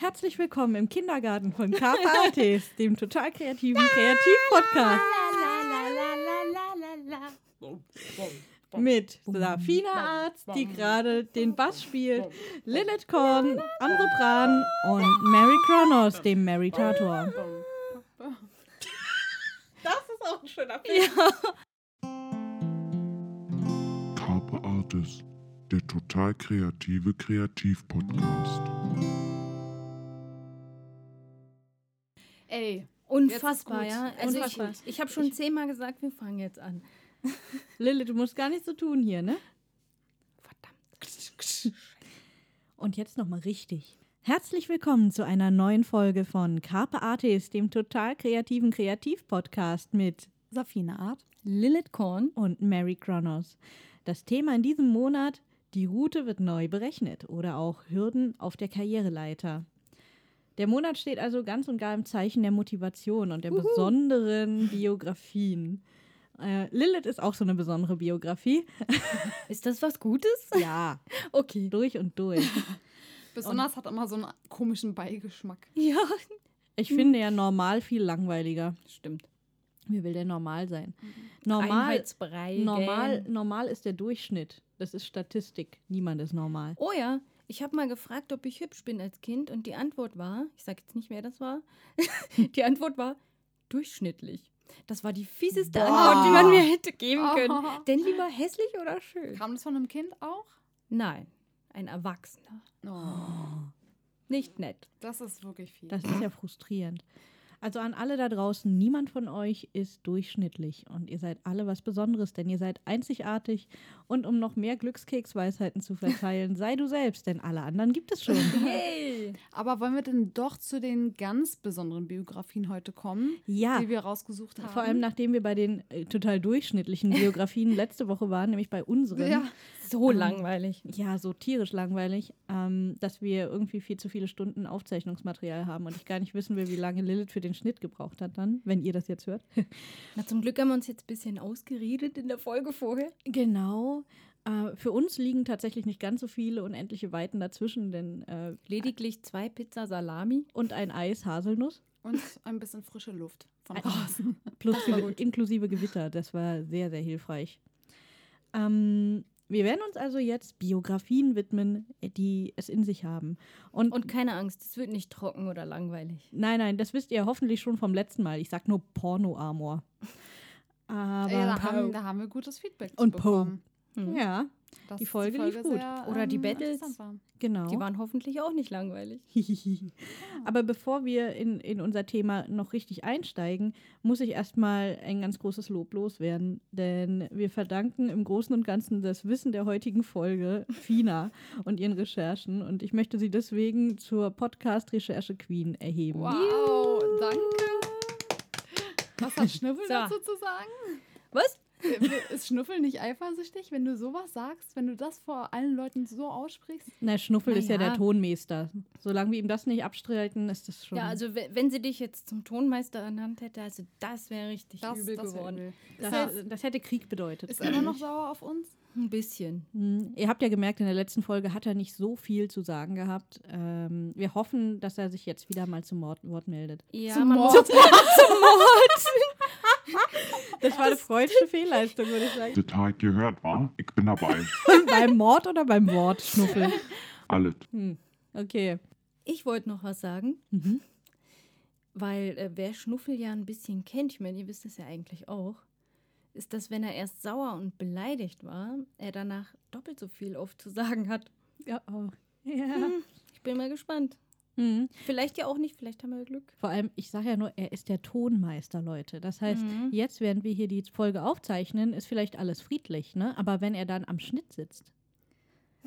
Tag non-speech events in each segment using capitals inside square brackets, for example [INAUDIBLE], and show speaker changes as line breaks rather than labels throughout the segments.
Herzlich willkommen im Kindergarten von Carpe Artis, dem total kreativen Kreativ-Podcast. Mit Safina Arzt, die gerade den Bass spielt, Lilith Korn, Amre Bran und Mary Kronos, dem Meritator. Das ist auch ein schöner Film.
Carpe Artis, der total kreative Kreativ-Podcast.
Ey,
Unfassbar, ja. Also
Unfassbar.
ich, ich habe schon zehnmal gesagt, wir fangen jetzt an. [LAUGHS]
Lilith, du musst gar nichts so tun hier, ne?
Verdammt.
Und jetzt nochmal richtig. Herzlich willkommen zu einer neuen Folge von Carpe Artis, dem total kreativen Kreativ-Podcast mit
Safina Art.
Lilith Korn.
und Mary Kronos. Das Thema in diesem Monat, die Route wird neu berechnet oder auch Hürden auf der Karriereleiter. Der Monat steht also ganz und gar im Zeichen der Motivation und der besonderen Biografien. Äh, Lilith ist auch so eine besondere Biografie. [LAUGHS]
Ist das was Gutes?
Ja,
Okay.
durch und durch. [LAUGHS]
Besonders hat immer so einen komischen Beigeschmack.
Ja.
Ich finde ja normal viel langweiliger.
Stimmt.
Wie will der normal sein? Normal,
Einheitsbrei.
normal, normal ist der Durchschnitt. Das ist Statistik. Niemand ist normal.
Oh ja, ich habe mal gefragt, ob ich hübsch bin als Kind und die Antwort war, ich sage jetzt nicht, wer das war, [LAUGHS] die Antwort war durchschnittlich. Das war die fieseste
Boah.
Antwort, die man mir hätte geben [LAUGHS] können.
Oh.
Denn lieber hässlich oder schön?
Kam das von einem Kind auch?
Nein, ein Erwachsener.
Oh,
Nicht nett.
das ist wirklich viel.
Das ist ja frustrierend. Also an alle da draußen, niemand von euch ist durchschnittlich und ihr seid alle was Besonderes, denn ihr seid einzigartig und um noch mehr Glückskeksweisheiten zu verteilen, sei du selbst, denn alle anderen gibt es schon. [LAUGHS]
Hey!
Aber wollen wir denn doch zu den ganz besonderen Biografien heute kommen,
Ja,
die wir rausgesucht haben?
vor allem nachdem wir bei den äh, total durchschnittlichen Biografien letzte Woche waren, nämlich bei unseren.
Ja,
So
Ähm,
langweilig.
Ja, so tierisch langweilig, ähm, dass wir irgendwie viel zu viele Stunden Aufzeichnungsmaterial haben und ich gar nicht wissen will, wie lange Lilith für den Schnitt gebraucht hat dann, wenn ihr das jetzt hört. [LAUGHS]
Na, zum Glück haben wir uns jetzt ein bisschen ausgeredet in der Folge vorher.
Genau. Äh, für uns liegen tatsächlich nicht ganz so viele unendliche Weiten dazwischen, denn äh,
Lediglich zwei Pizza Salami.
und ein Eis Haselnuss
und ein bisschen frische Luft von draußen. [LAUGHS]
plus inklusive Gewitter. Das war sehr, sehr hilfreich. Ähm, wir werden uns also jetzt Biografien widmen, die es in sich haben. Und,
Und keine Angst, es wird nicht trocken oder langweilig.
nein, nein, das wisst ihr hoffentlich schon vom letzten Mal. Ich sag nur Porno-Armor. [LAUGHS] Aber
ja, da, haben, da haben wir gutes Feedback
Und
bekommen.
Hm.
ja,
dass
Die Folge lief gut.
Oder die
ähm,
Battles.
war.
Genau.
Die waren hoffentlich auch nicht langweilig. [LAUGHS]
Aber bevor wir in, in unser Thema noch richtig einsteigen, muss ich erstmal ein ganz großes Lob loswerden. Denn wir verdanken im Großen und Ganzen das Wissen der heutigen Folge Fina [LAUGHS] und ihren Recherchen. Und ich möchte sie deswegen zur Podcast-Recherche-Queen erheben.
Wow, danke. Was hat [LAUGHS] Schnüffel
So.
dazu zu sagen?
Was? [LAUGHS]
Ist Schnuffel nicht eifersüchtig, wenn du sowas sagst, wenn du das vor allen Leuten so aussprichst?
Na, Schnuffel ist ja
Na ja.
der Tonmeister. Solange wir ihm das nicht abstreiten, ist das schon.
Ja, also we- wenn sie dich jetzt zum Tonmeister ernannt hätte, also das wäre richtig
Das,
übel
das
geworden.
übel.
das,
er,
das hätte Krieg bedeutet.
ist er immer noch sauer auf uns?
Ein bisschen.
Hm, Ihr habt ja gemerkt, in der letzten Folge hat er nicht so viel zu sagen gehabt. Ähm, wir hoffen, dass er sich jetzt wieder mal zum Mord Wort meldet.
Ja,
Zum Mord.
muss [LAUGHS] [LAUGHS] zum Mord. [LAUGHS]
Das war eine freudsche Fehlleistung, würde ich sagen.
Detail gehört, war? Ich bin dabei. [LAUGHS]
beim Mord oder beim Wort, Schnuffel? [LAUGHS]
Alles.
Hm. Okay.
Ich wollte noch was sagen,
Mhm.
weil äh, wer Schnuffel ja ein bisschen kennt, ich meine, ihr wisst es ja eigentlich auch, ist, dass wenn er erst sauer und beleidigt war, er danach doppelt so viel oft zu sagen hat.
Ja, oh. ja.
Hm, ich bin mal gespannt.
Mhm.
Vielleicht ja auch nicht, vielleicht haben wir Glück.
Vor allem, ich sage ja nur, er ist der Tonmeister, Leute. Das heißt,
Mhm.
jetzt, während wir hier die Folge aufzeichnen, ist vielleicht alles friedlich, ne? Aber wenn er dann am Schnitt sitzt,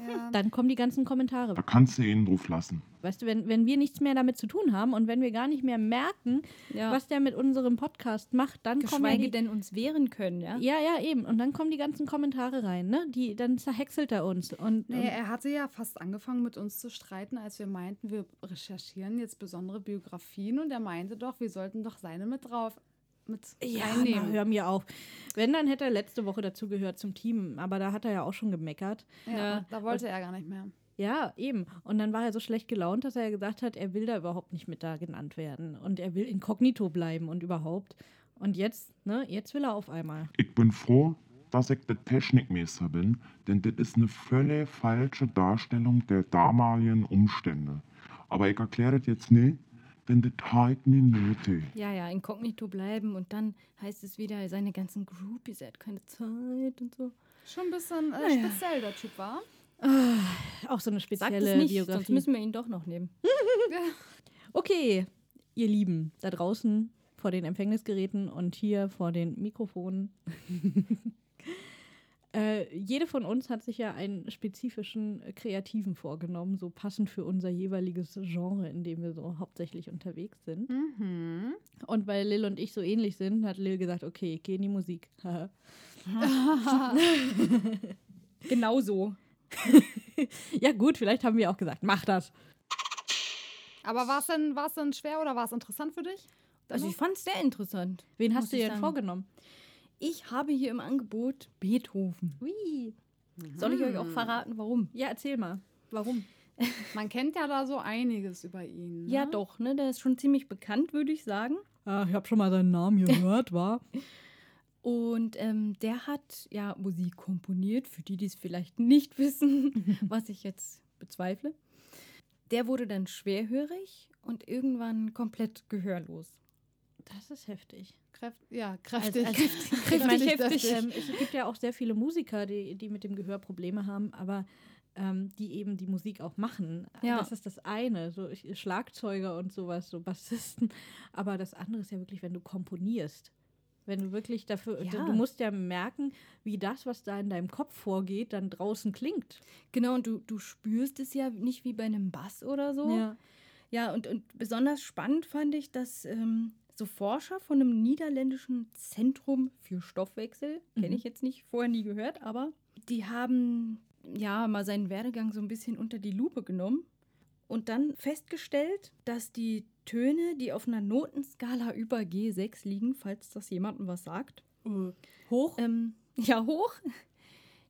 Ja.
dann kommen die ganzen Kommentare.
Da kannst du ihn drauf lassen.
Weißt du, wenn, wenn wir nichts mehr damit zu tun haben und wenn wir gar nicht mehr merken,
Ja.
was der mit unserem Podcast macht, dann kommen ja
Geschweige
die,
denn uns wehren können, ja?
Ja, ja, eben. Und dann kommen die ganzen Kommentare rein, ne? Die, dann zerhäckselt er uns. Und,
Nee,
und
er hatte ja fast angefangen mit uns zu streiten, als wir meinten, wir recherchieren jetzt besondere Biografien und er meinte doch, wir sollten doch seine mit drauf mit
ja, na,
reinnehmen.
hör mir auf. Wenn, dann hätte er letzte Woche dazu gehört zum Team. Aber da hat er ja auch schon gemeckert.
Ja,
Ja.
Da wollte er gar nicht mehr.
Ja, eben. Und dann war er so schlecht gelaunt, dass er gesagt hat, er will da überhaupt nicht mit da genannt werden. Und er will inkognito bleiben und überhaupt. Und jetzt, ne, jetzt will er auf einmal.
Ich bin froh, dass ich der Technikmeister bin, denn das ist eine völlig falsche Darstellung der damaligen Umstände. Aber ich erkläre das jetzt nicht, hat nicht nötig.
Ja, ja, inkognito bleiben und dann heißt es wieder, seine ganzen Groupies, er hat keine Zeit und so.
Schon ein bisschen äh,
Naja.
speziell, der Typ war.
Auch so eine
Sagt
spezielle
es nicht,
Biografie.
sonst müssen wir ihn doch noch nehmen. [LAUGHS]
Okay, ihr Lieben, da draußen vor den Empfängnisgeräten und hier vor den Mikrofonen. [LAUGHS] äh, jede von uns hat sich ja einen spezifischen äh, Kreativen vorgenommen, so passend für unser jeweiliges Genre, in dem wir so hauptsächlich unterwegs sind.
Mhm.
Und weil Lil und ich so ähnlich sind, hat Lil gesagt, okay, ich gehe in die Musik. [LAUGHS]
Genau so. [LAUGHS]
ja gut, vielleicht haben wir auch gesagt, mach das.
Aber war es denn, war's denn schwer oder war es interessant für dich?
Also ich fand es sehr interessant.
Wen
muss
hast du dir denn
sagen.
vorgenommen?
Ich habe hier im Angebot Beethoven.
Ui.
Soll ich euch auch verraten, warum?
Ja, erzähl mal. Warum? [LAUGHS]
Man kennt ja da so einiges über ihn. Ne?
Ja, doch, ne? Der ist schon ziemlich bekannt, würde ich sagen.
Ah, ich habe schon mal seinen Namen [LAUGHS] gehört, war.
Und ähm, der hat ja Musik komponiert, für die, die es vielleicht nicht wissen, [LAUGHS] was ich jetzt bezweifle. Der wurde dann schwerhörig und irgendwann komplett gehörlos.
Das ist heftig.
Kräft, ja, kräftig.
Also-
kräftig, [LAUGHS]
Ich meine,
heftig.
Ähm, es gibt ja auch sehr viele Musiker, die, die mit dem Gehör Probleme haben, aber ähm, die eben die Musik auch machen.
Ja.
Das ist das eine, so ich- Schlagzeuger und sowas, so Bassisten. Aber das andere ist ja wirklich, wenn du komponierst. Wenn du wirklich dafür,
Ja.
du musst ja merken, wie das, was da in deinem Kopf vorgeht, dann draußen klingt.
Genau, und du, du spürst es ja nicht wie bei einem Bass oder so.
Ja.
Ja, und, und besonders spannend fand ich, dass ähm, so Forscher von einem niederländischen Zentrum für Stoffwechsel, kenne
Mhm.
ich jetzt nicht, vorher nie gehört, aber die haben ja mal seinen Werdegang so ein bisschen unter die Lupe genommen und dann festgestellt, dass die Töne, die auf einer Notenskala über G6 liegen, falls das jemandem was sagt,
Hoch.
ähm, [LAUGHS] ja, hoch,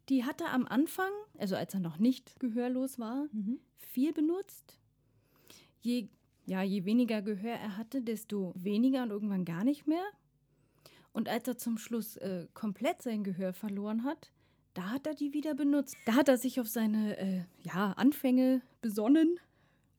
die hat er am Anfang, also als er noch nicht gehörlos war,
Mhm.
viel benutzt. Je, ja, je weniger Gehör er hatte, desto weniger und irgendwann gar nicht mehr. Und als er zum Schluss äh, komplett sein Gehör verloren hat, da hat er die wieder benutzt. Da hat er sich auf seine äh, ja, Anfänge besonnen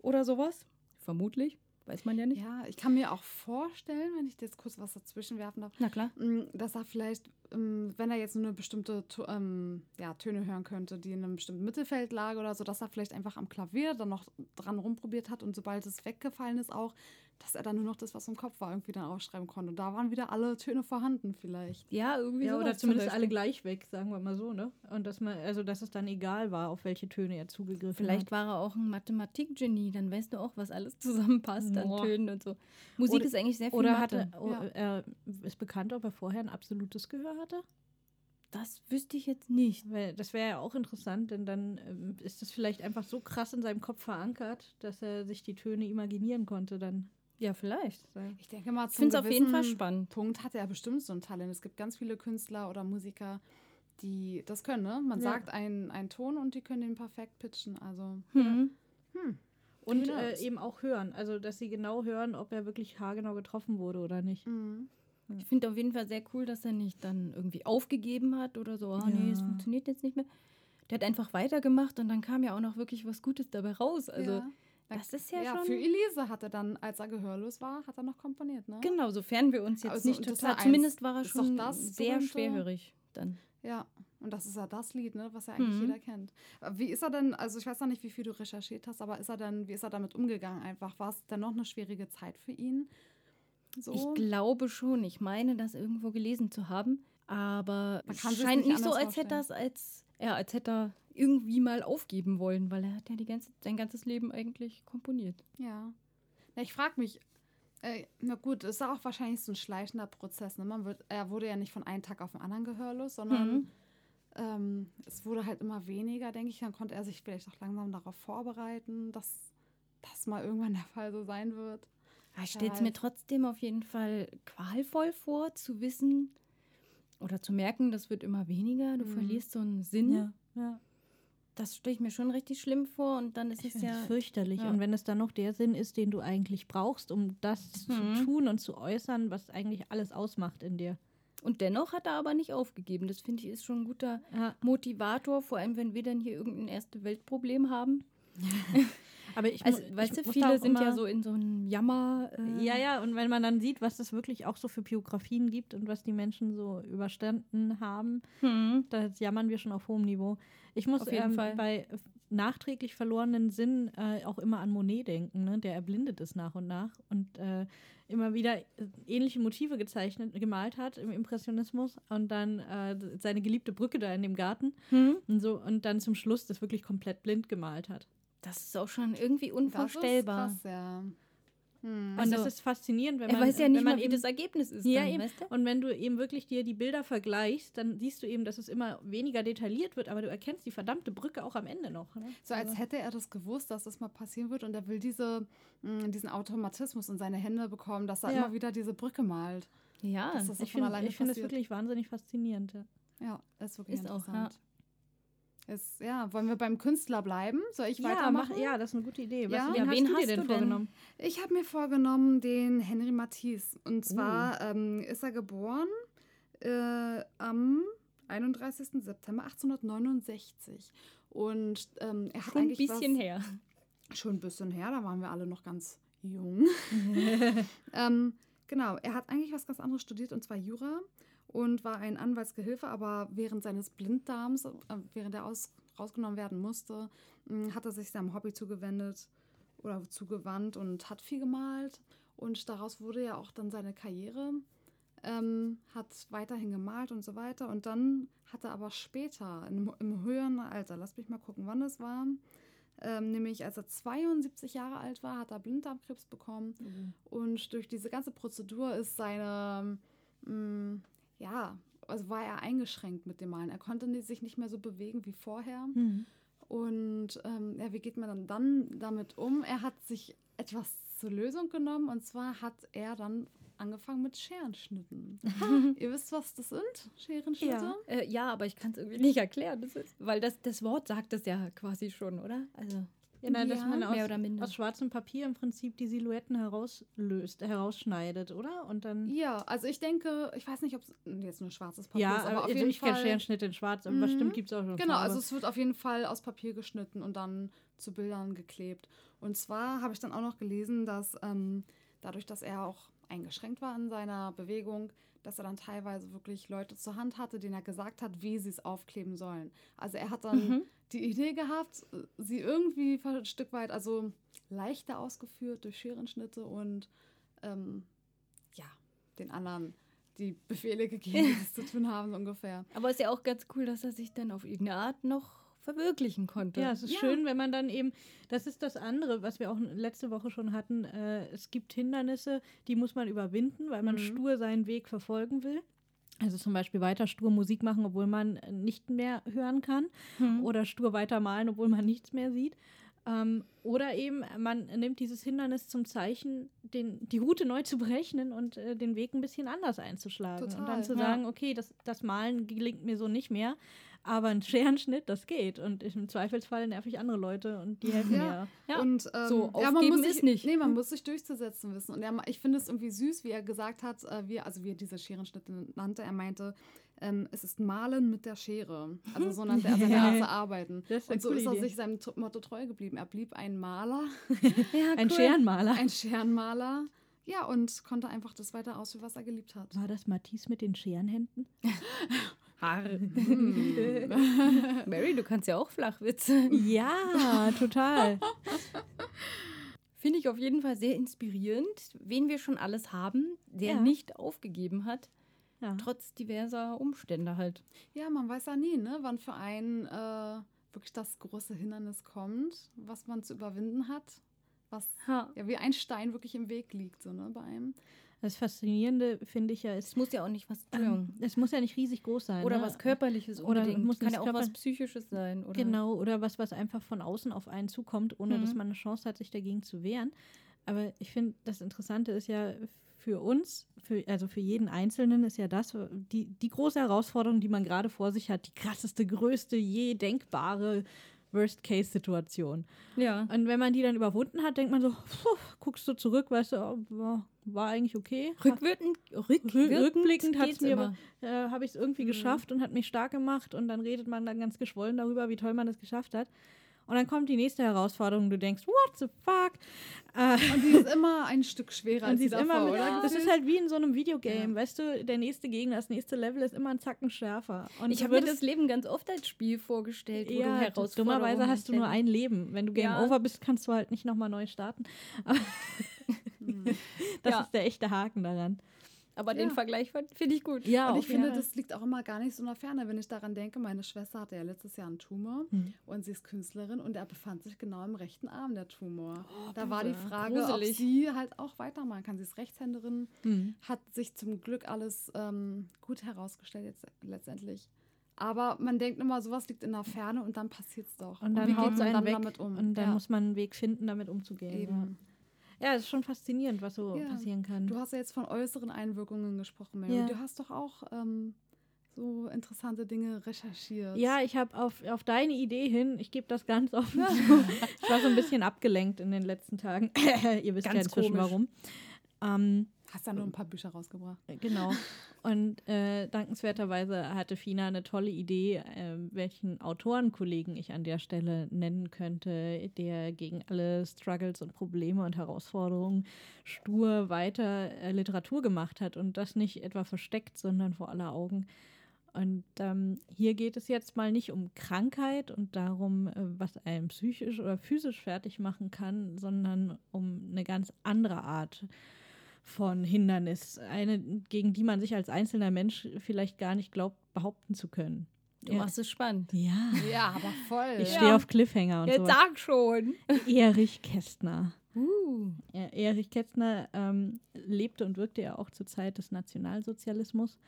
oder sowas. Vermutlich, weiß man ja nicht.
Ja, ich kann mir auch vorstellen, wenn ich jetzt kurz was dazwischen werfen darf,
Na klar.
Mm, dass er vielleicht, wenn er jetzt nur eine bestimmte ähm, ja, Töne hören könnte, die in einem bestimmten Mittelfeld lag oder so, dass er vielleicht einfach am Klavier dann noch dran rumprobiert hat und sobald es weggefallen ist auch, dass er dann nur noch das, was im Kopf war, irgendwie dann aufschreiben konnte. Und da waren wieder alle Töne vorhanden vielleicht.
Ja, irgendwie
Ja, oder
zum
zumindest alle gleich weg, sagen wir mal so, ne? Und dass man, also dass es dann egal war, auf welche Töne er zugegriffen
Vielleicht
hat.
war er auch ein Mathematikgenie, dann weißt du auch, was alles zusammenpasst an
Boah.
Tönen und so. Musik
Oder-
ist eigentlich sehr viel
Oder
Mathe.
hatte, oh,
Ja.
er ist bekannt, ob er vorher ein absolutes Gehör hatte?
Das wüsste ich jetzt nicht.
Weil das wäre ja auch interessant, denn dann ähm, ist das vielleicht einfach so krass in seinem Kopf verankert, dass er sich die Töne imaginieren konnte dann.
Ja, vielleicht.
Ich denke mal,
Ich
zum
finde es auf jeden Fall
gewissen
spannend.
Punkt hat er bestimmt so ein Talent. Es gibt ganz viele Künstler oder Musiker, die das können. Ne? Man
Ja.
sagt einen, einen Ton und die können den perfekt pitchen. Also
Hm.
Und
Who
äh, eben auch hören. Also, dass sie genau hören, ob er wirklich haargenau getroffen wurde oder nicht.
mhm.
Ich finde auf jeden Fall sehr cool, dass er nicht dann irgendwie aufgegeben hat oder so, ah nee, es
Ja.
funktioniert jetzt nicht mehr. Der hat einfach weitergemacht und dann kam ja auch noch wirklich was Gutes dabei raus. Also
ja.
Das ist ja,
ja,
schon...
für Elise hat er dann, als er gehörlos war, hat er noch komponiert, ne?
Genau, sofern wir uns jetzt
Also,
nicht
das
total... Zumindest war er schon
das
sehr
berühmte-
schwerhörig dann.
Ja, und das ist ja das Lied, ne, was ja eigentlich
Mhm.
jeder kennt. Wie ist er denn, also ich weiß noch nicht, wie viel du recherchiert hast, aber ist er denn, wie ist er damit umgegangen einfach? War es denn noch eine schwierige Zeit für ihn? So?
Ich glaube schon. Ich meine, das irgendwo gelesen zu haben. Aber
Man
es scheint
nicht
nicht so, als hätte er es als, ja, als hätte er irgendwie mal aufgeben wollen, weil er hat ja die ganze, sein ganzes Leben eigentlich komponiert.
Ja. Na, ich frage mich, äh, na gut, ist ja auch wahrscheinlich so ein schleichender Prozess. Ne? Man wird, er wurde ja nicht von einem Tag auf den anderen gehörlos, sondern
Mhm.
ähm, es wurde halt immer weniger, denke ich. Dann konnte er sich vielleicht auch langsam darauf vorbereiten, dass das mal irgendwann der Fall so sein wird.
Ich stelle es mir trotzdem auf jeden Fall qualvoll vor, zu wissen oder zu merken, das wird immer weniger. Du
Mhm.
verlierst so einen Sinn.
ja.
Das stelle ich mir schon richtig schlimm vor und dann ist
Ich
es ja.
fürchterlich.
ja.
Und wenn es dann noch der Sinn ist, den du eigentlich brauchst, um das
Mhm.
zu tun und zu äußern, was eigentlich alles ausmacht in dir.
Und dennoch hat er aber nicht aufgegeben. Das finde ich ist schon ein guter
Ja.
Motivator, vor allem wenn wir dann hier irgendein erste Weltproblem haben. [LAUGHS]
Aber ich,
Also,
mu-
weißt
ich
du, viele sind ja so in so einem Jammer. Äh,
Ja, ja, und wenn man dann sieht, was das wirklich auch so für Biografien gibt und was die Menschen so überstanden haben,
Hm.
da jammern wir schon auf hohem Niveau. Ich muss
Auf jeden
ähm,
Fall.
bei nachträglich verlorenen Sinn äh, auch immer an Monet denken, ne? der erblindet ist nach und nach und äh, immer wieder äh, ähnliche Motive gezeichnet, gemalt hat im Impressionismus und dann äh, seine geliebte Brücke da in dem Garten
Hm.
und so und dann zum Schluss das wirklich komplett blind gemalt hat.
Das ist auch schon irgendwie
Das
unvorstellbar.
ist krass, ja. Hm.
Und
Also,
das ist faszinierend, wenn man
weiß ja
wenn
nicht
man
mal,
eben-
das Ergebnis ist.
Ja,
dann,
eben.
weißt du?
Und wenn du eben wirklich dir die Bilder vergleichst, dann siehst du eben, dass es immer weniger detailliert wird, aber du erkennst die verdammte Brücke auch am Ende noch. Ne?
So als
Also-
hätte er das gewusst, dass das mal passieren wird und er will diese, mh, diesen Automatismus in seine Hände bekommen, dass er
Ja.
immer wieder diese Brücke malt.
Ja,
Das
ich
von
finde
alleine
ich find das wirklich wahnsinnig faszinierend. Ja.
Ja, ist wirklich
Ist auch,
interessant. Ist, ja, wollen wir beim Künstler bleiben? Soll ich
Ja,
weitermachen?
mach, ja, das ist eine gute Idee. Was,
Ja?
wen
Ja,
hast
wen
du dir
hast
denn
du denn?
vorgenommen?
Ich habe mir vorgenommen, den Henry Matisse.
Oh.
Und zwar ähm, ist er geboren äh, am 31. September 1869. Und ähm, er hat
schon ein bisschen
was,
her.
Schon ein bisschen her, da waren wir alle noch ganz jung. [LAUGHS] ähm, genau, er hat eigentlich was ganz anderes studiert, und zwar Jura. Und war ein Anwaltsgehilfe, aber während seines Blinddarms, äh, während er aus, rausgenommen werden musste, mh, hat er sich seinem Hobby zugewendet oder zugewandt und hat viel gemalt. Und daraus wurde ja auch dann seine Karriere. Ähm, hat weiterhin gemalt und so weiter. Und dann hat er aber später, im, im höheren Alter, lass mich mal gucken, wann das war, ähm, nämlich als er 72 Jahre alt war, hat er Blinddarmkrebs bekommen. Und durch diese ganze Prozedur ist seine, mh, ja, also war er eingeschränkt mit dem Malen. Er konnte sich nicht mehr so bewegen wie vorher.
Hm.
Und ähm, ja, wie geht man dann, dann damit um? Er hat sich etwas zur Lösung genommen und zwar hat er dann angefangen mit Scherenschnitten. [LAUGHS] Ihr wisst, was das sind? Scherenschnitte?
Ja.
Äh, ja, aber ich kann es irgendwie nicht erklären. Das ist, weil das, das Wort sagt es ja quasi schon, oder? Also,
Ja, nein, dass
Ja,
man aus, aus schwarzem Papier im Prinzip die Silhouetten herauslöst, herausschneidet, oder? Und dann.
Ja, also ich denke, ich weiß nicht, ob es jetzt nur schwarzes Papier
Ja,
ist, aber
aber
auf
also
jeden
ich kenne
Fall.
Scherenschnitte in schwarz, aber
Mhm.
bestimmt gibt es auch schon.
Genau,
Farbe.
also es wird auf jeden Fall aus Papier geschnitten und dann zu Bildern geklebt. Und zwar habe ich dann auch noch gelesen, dass ähm, dadurch, dass er auch eingeschränkt war in seiner Bewegung, dass er dann teilweise wirklich Leute zur Hand hatte, denen er gesagt hat, wie sie es aufkleben sollen. Also er hat dann
Mhm.
die Idee gehabt, sie irgendwie ein Stück weit, also leichter ausgeführt durch Scherenschnitte und ähm, ja, den anderen die Befehle gegeben, [LAUGHS] die es zu tun haben, so ungefähr.
aber ist ja auch ganz cool, dass er sich dann auf irgendeine Art noch verwirklichen konnte.
Ja, es ist
Ja.
schön, wenn man dann eben, das ist das andere, was wir auch letzte Woche schon hatten, äh, es gibt Hindernisse, die muss man überwinden, weil man
Mhm.
stur seinen Weg verfolgen will. Also zum Beispiel weiter stur Musik machen, obwohl man nicht mehr hören kann.
Hm.
Oder stur weiter malen, obwohl man nichts mehr sieht. Ähm, oder eben, man nimmt dieses Hindernis zum Zeichen, den, die Route neu zu berechnen und äh, den Weg ein bisschen anders einzuschlagen. und
Total,
dann zu
ja.
sagen, okay, das, das Malen gelingt mir so nicht mehr, aber ein Scherenschnitt, das geht. Und im Zweifelsfall nerv ich andere Leute und die helfen
Ja.
mir.
Ja,
und ähm,
so
ja, man
aufgeben
muss sich,
ist nicht.
Nee, man muss sich durchzusetzen wissen. Und er, ich finde es irgendwie süß, wie er gesagt hat, äh, wie, also wie er diese Scherenschnitte nannte. Er meinte, ähm, es ist Malen mit der Schere. Also so nannte er seine [LAUGHS] Art zu arbeiten.
Das ist eine
Und so ist er
Idee.
sich seinem Motto treu geblieben. Er blieb ein Maler, [LAUGHS]
ja,
Ein
cool.
Scherenmaler.
ein Scherenmaler. Ja, und konnte einfach das weiter ausführen, was er geliebt hat.
War das Matisse mit den Scherenhänden? [LAUGHS] [LAUGHS]
Mary, du kannst ja auch Flachwitze.
ja, total.
Finde ich auf jeden Fall sehr inspirierend, wen wir schon alles haben, der
Ja.
nicht aufgegeben hat,
Ja.
trotz diverser Umstände halt.
Ja, man weiß ja nie, ne, wann für einen äh, wirklich das große Hindernis kommt, was man zu überwinden hat. Was
Ha.
ja wie ein Stein wirklich im Weg liegt, so, ne, bei einem.
Das Faszinierende finde ich ja,
Es
ist,
muss ja auch nicht was
ähm, es muss ja nicht riesig groß sein.
Oder
ne?
was Körperliches
Oder muss
Kann ja auch was Psychisches sein. Oder
Genau, oder was, was einfach von außen auf einen zukommt, ohne dass
Mhm.
man eine Chance hat, sich dagegen zu wehren. Aber ich finde, das Interessante ist ja für uns, für, also für jeden Einzelnen ist ja das, die, die große Herausforderung, die man gerade vor sich hat, die krasseste, größte, je denkbare Worst-Case-Situation.
Ja.
Und wenn man die dann überwunden hat, denkt man so, puh, guckst du zurück, weißt du, oh, war, war eigentlich okay.
Rückwirkend,
Rückblickend, rückblickend hat es
geht's
mir, äh, habe ich es irgendwie geschafft und hat mich stark gemacht und dann redet man dann ganz geschwollen darüber, wie toll man es geschafft hat. Und dann kommt die nächste Herausforderung, du denkst, what the fuck? Äh,
Und die ist immer ein Stück schwerer [LAUGHS]
und
als
sie
die
ist immer
davor,
mit,
oder?
das ist halt wie in so einem Videogame, weißt du, der nächste Gegner, das nächste Level ist immer ein Zacken schärfer. Und
Ich
du
habe mir das Leben ganz oft als Spiel vorgestellt, wo du
ja,
Herausforderungen
dummerweise hast du nur ein Leben. Wenn du Game
Ja.
Over bist, kannst du halt nicht nochmal neu starten. Aber [LAUGHS] das
Ja.
ist der echte Haken daran.
Aber den
Ja.
Vergleich finde ich gut.
Ja,
und ich finde,
Fall.
das liegt auch immer gar nicht so in der Ferne, wenn ich daran denke. Meine Schwester hatte ja letztes Jahr einen Tumor
Mhm.
und sie ist Künstlerin und er befand sich genau im rechten Arm, der Tumor.
Oh,
da war die. Frage,
Gruselig.
ob sie halt auch weitermachen kann. Sie ist Rechtshänderin,
Mhm.
hat sich zum Glück alles ähm, gut herausgestellt jetzt letztendlich. Aber man denkt immer, sowas liegt in der Ferne und dann passiert es doch.
Und dann
wie
haut
geht man dann
weg
damit um?
und dann
ja,
muss man einen Weg finden, damit umzugehen.
eben.
Ja, ja es ist schon faszinierend, was so
Ja.
passieren kann.
Du hast ja jetzt von äußeren Einwirkungen gesprochen, Mary.
Ja.
Du hast doch auch ähm, so interessante Dinge recherchiert.
Ja, ich habe auf, auf deine Idee hin, ich gebe das ganz [LAUGHS] offen zu, ich war so ein bisschen abgelenkt in den letzten Tagen. [LAUGHS] Ihr wisst ja
Ganz
inzwischen
komisch.
warum. Ähm,
Hast ja nur ein paar Bücher rausgebracht.
Genau. Und äh, dankenswerterweise hatte Fina eine tolle Idee, äh, welchen Autorenkollegen ich an der Stelle nennen könnte, der gegen alle Struggles und Probleme und Herausforderungen stur weiter äh, Literatur gemacht hat und das nicht etwa versteckt, sondern vor aller Augen. Und ähm, hier geht es jetzt mal nicht um Krankheit und darum, äh, was einen psychisch oder physisch fertig machen kann, sondern um eine ganz andere Art von Hindernis. Eine, gegen die man sich als einzelner Mensch vielleicht gar nicht glaubt, behaupten zu können.
Du machst es spannend.
ja.
Ja, aber voll.
Ich
Ja.
stehe auf Cliffhanger und
Jetzt
so.
sag schon. [LAUGHS]
Erich Kästner.
Uh.
Ja, Erich Kästner ähm, lebte und wirkte ja auch zur Zeit des Nationalsozialismus.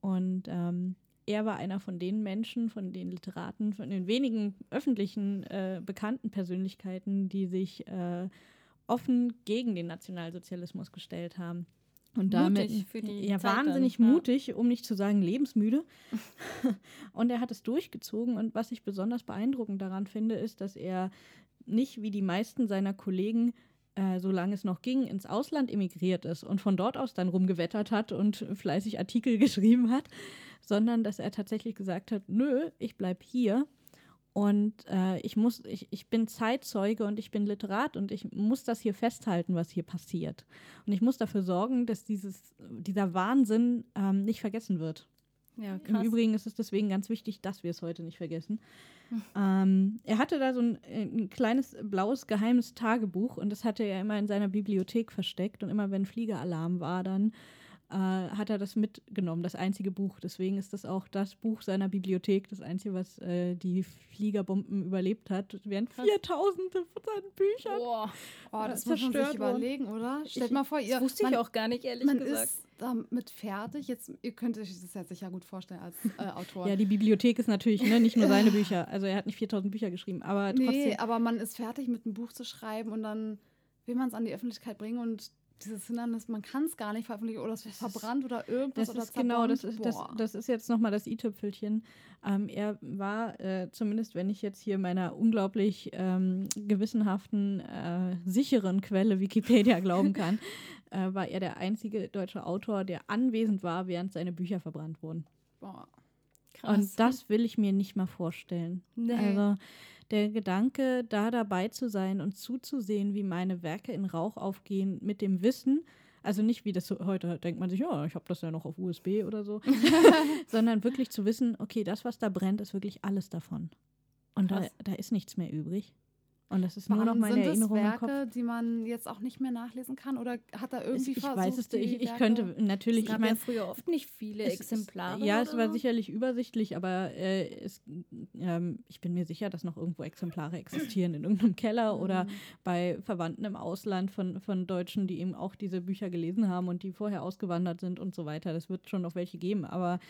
Und ähm, er war einer von den Menschen, von den Literaten, von den wenigen öffentlichen äh, bekannten Persönlichkeiten, die sich äh, offen gegen den Nationalsozialismus gestellt haben. Und damit
Mutig für die
ja,
Zeit dann,
wahnsinnig
ja.
mutig, um nicht zu sagen lebensmüde. [LAUGHS] und er hat es durchgezogen. Und was ich besonders beeindruckend daran finde, ist, dass er nicht wie die meisten seiner Kollegen, äh, solange es noch ging, ins Ausland emigriert ist und von dort aus dann rumgewettert hat und fleißig Artikel [LAUGHS] geschrieben hat, sondern dass er tatsächlich gesagt hat, nö, ich bleib hier und äh, ich muss, ich, ich bin Zeitzeuge und ich bin Literat und ich muss das hier festhalten, was hier passiert. Und ich muss dafür sorgen, dass dieses, dieser Wahnsinn ähm, nicht vergessen wird.
Ja,
Im. Übrigen ist es deswegen ganz wichtig, dass wir es heute nicht vergessen. [LAUGHS] Ähm, er hatte da so ein, ein kleines blaues geheimes Tagebuch und das hatte er immer in seiner Bibliothek versteckt und immer wenn Fliegeralarm war, dann äh, hat er das mitgenommen, das einzige Buch. Deswegen ist das auch das Buch seiner Bibliothek, das einzige, was äh, die Fliegerbomben überlebt hat. Während
Krass.
Viertausende von seinen Büchern.
Boah,
Oh, das muss man sich überlegen, oder? Stellt
Ich-
mal vor, ihr,
das wusste
man,
ich auch gar nicht, ehrlich
man
gesagt.
ist damit fertig. Jetzt, ihr könnt euch das ja sicher gut vorstellen als äh, [LAUGHS] Autor.
Ja, die Bibliothek ist natürlich ne, nicht nur seine Bücher. Also er hat nicht 4000 Bücher geschrieben, aber
nee,
trotzdem.
aber man ist fertig mit einem Buch zu schreiben und dann will man es an die Öffentlichkeit bringen und dieses Hindernis, man kann es gar nicht veröffentlichen oder es wird verbrannt oder irgendwas
Das
oder
ist genau, das ist, das, das ist jetzt nochmal das i-Tüpfelchen. Ähm, er war, äh, zumindest wenn ich jetzt hier meiner unglaublich ähm, gewissenhaften, äh, sicheren Quelle Wikipedia glauben kann, [LAUGHS] äh, war er der einzige deutsche Autor, der anwesend war, während seine Bücher verbrannt wurden.
Boah.
Krass.
Und das will ich mir nicht mal vorstellen.
Nee.
Also der Gedanke, da dabei zu sein und zuzusehen, wie meine Werke in Rauch aufgehen, mit dem Wissen, also nicht wie das so, heute denkt man sich, ja, ich habe das ja noch auf USB oder so, [LAUGHS] sondern wirklich zu wissen, okay, das, was da brennt, ist wirklich alles davon. Und da, da ist nichts mehr übrig. Und das ist nur noch meine Erinnerung im Kopf.
Werke, die man jetzt auch nicht mehr nachlesen kann? Oder hat er
Es,
irgendwie
ich
versucht,
weiß es, ich, ich
Werke-
könnte natürlich,
es
ich
gab
meine,
ja früher oft nicht viele
Es
Exemplare.
Ja, es war
oder?
sicherlich übersichtlich, aber äh, es, ähm, ich bin mir sicher, dass noch irgendwo Exemplare existieren in irgendeinem Keller oder
Mhm.
bei Verwandten im Ausland von, von Deutschen, die eben auch diese Bücher gelesen haben und die vorher ausgewandert sind und so weiter. Das wird schon noch welche geben, aber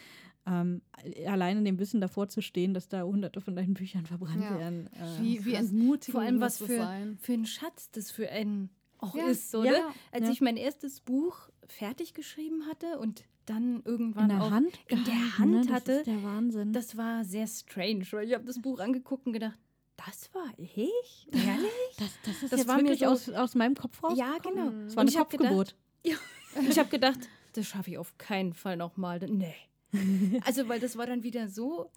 ähm, allein in dem Wissen davor zu stehen, dass da hunderte von deinen Büchern verbrannt
Ja.
werden. Äh,
Wie, wie entmutigend
Vor allem, was
das
für,
sein.
für ein Schatz das für einen auch
Ja,
ist. So,
ja,
ne?
ja.
Als
Ja.
ich mein erstes Buch fertig geschrieben hatte und dann
in
irgendwann
der
auch
Hand,
in der Hand
ne? Das
hatte,
ist der Wahnsinn.
das war sehr strange, weil ich habe das Buch angeguckt und gedacht, das war ich? Ehrlich?
Das, das ist
Das
jetzt
war mir
wirklich
so-
aus, aus meinem Kopf raus.
Ja, genau.
Das war
Und
eine
ich hab
Kopfgeburt. [LAUGHS]
Ich habe gedacht, das schaffe ich auf keinen Fall nochmal. Nee. [LAUGHS] Also, weil das war dann wieder so,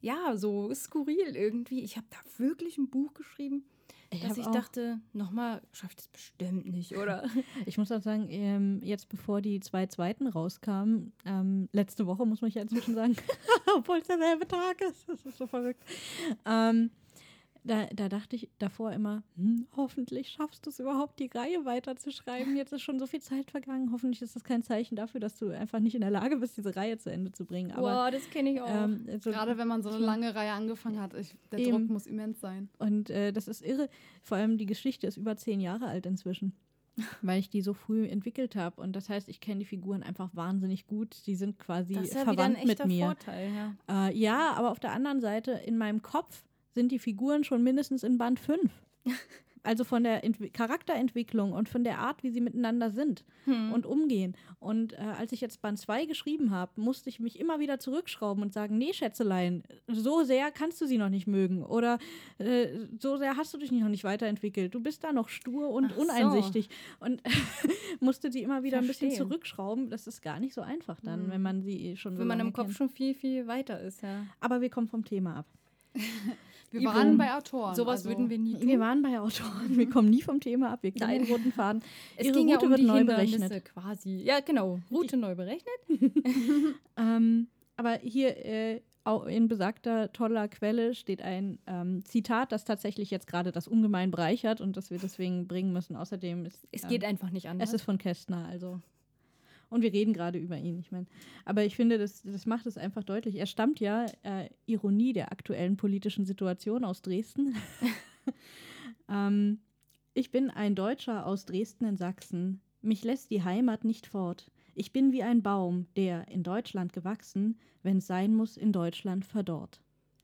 ja, so skurril irgendwie. Ich habe da wirklich ein Buch geschrieben,
Ich
dass ich dachte, nochmal schaffe ich das bestimmt nicht, oder? [LAUGHS]
Ich muss auch sagen, ähm, jetzt bevor die zwei zweiten rauskamen, ähm, letzte Woche muss man ja inzwischen sagen, [LAUGHS] obwohl es derselbe Tag ist, das ist so verrückt. Ähm, da, da dachte ich davor immer, hm, hoffentlich schaffst du es überhaupt, die Reihe weiterzuschreiben. Jetzt ist schon so viel Zeit vergangen. Hoffentlich ist das kein Zeichen dafür, dass du einfach nicht in der Lage bist, diese Reihe zu Ende zu bringen. Aber
Boah, das kenne ich auch.
ähm, also-
Gerade wenn man so eine lange Reihe angefangen hat, ich, der
Eben.
Druck muss immens sein.
Und äh, das ist irre. Vor allem die Geschichte ist über zehn Jahre alt inzwischen. [LAUGHS] Weil ich die so früh entwickelt habe. Und das heißt, ich kenne die Figuren einfach wahnsinnig gut. Die sind quasi
das ist ja wieder ein
verwandt mit
echter
mir.
Vorteil, ja.
Äh, ja, aber auf der anderen Seite, in meinem Kopf sind die Figuren schon mindestens in Band 5. [LAUGHS] Also von der Entwi Charakterentwicklung und von der Art, wie sie miteinander sind
Hm.
und umgehen. Und äh, als ich jetzt Band 2 geschrieben habe, musste ich mich immer wieder zurückschrauben und sagen, nee, Schätzelein, so sehr kannst du sie noch nicht mögen. Oder äh, so sehr hast du dich noch nicht weiterentwickelt. Du bist da noch stur und
Ach so.
uneinsichtig. Und [LAUGHS] musste die immer wieder ein bisschen zurückschrauben. Das ist gar nicht so einfach dann,
Mhm.
wenn man sie schon so
Wenn man im Kopf
kennt.
schon viel, viel weiter ist, ja.
Aber wir kommen vom Thema ab. [LAUGHS]
Wir
Yvonne,
waren bei Autoren.
Sowas
also,
würden wir nie tun.
Wir waren bei Autoren. Wir kommen nie vom Thema ab. Wir kennen
Nein.
den roten Faden.
es
Ihre
ging ja
Route
um
wird
die
neu berechnet.
quasi. Ja, genau. Route neu berechnet. [LAUGHS]
Ähm, aber hier äh, in besagter toller Quelle steht ein ähm, Zitat, das tatsächlich jetzt gerade das ungemein bereichert und das wir deswegen bringen müssen. Außerdem ist
Es
ähm,
geht einfach nicht anders.
es ist von Kästner, also. Und wir reden gerade über ihn, ich meine. Aber ich finde, das, das macht es einfach deutlich. Er stammt ja, äh, Ironie der aktuellen politischen Situation aus Dresden. [LAUGHS] ähm, ich bin ein Deutscher aus Dresden in Sachsen. Mich lässt die Heimat nicht fort. Ich bin wie ein Baum, der, in Deutschland gewachsen, wenn es sein muss, in Deutschland verdorrt.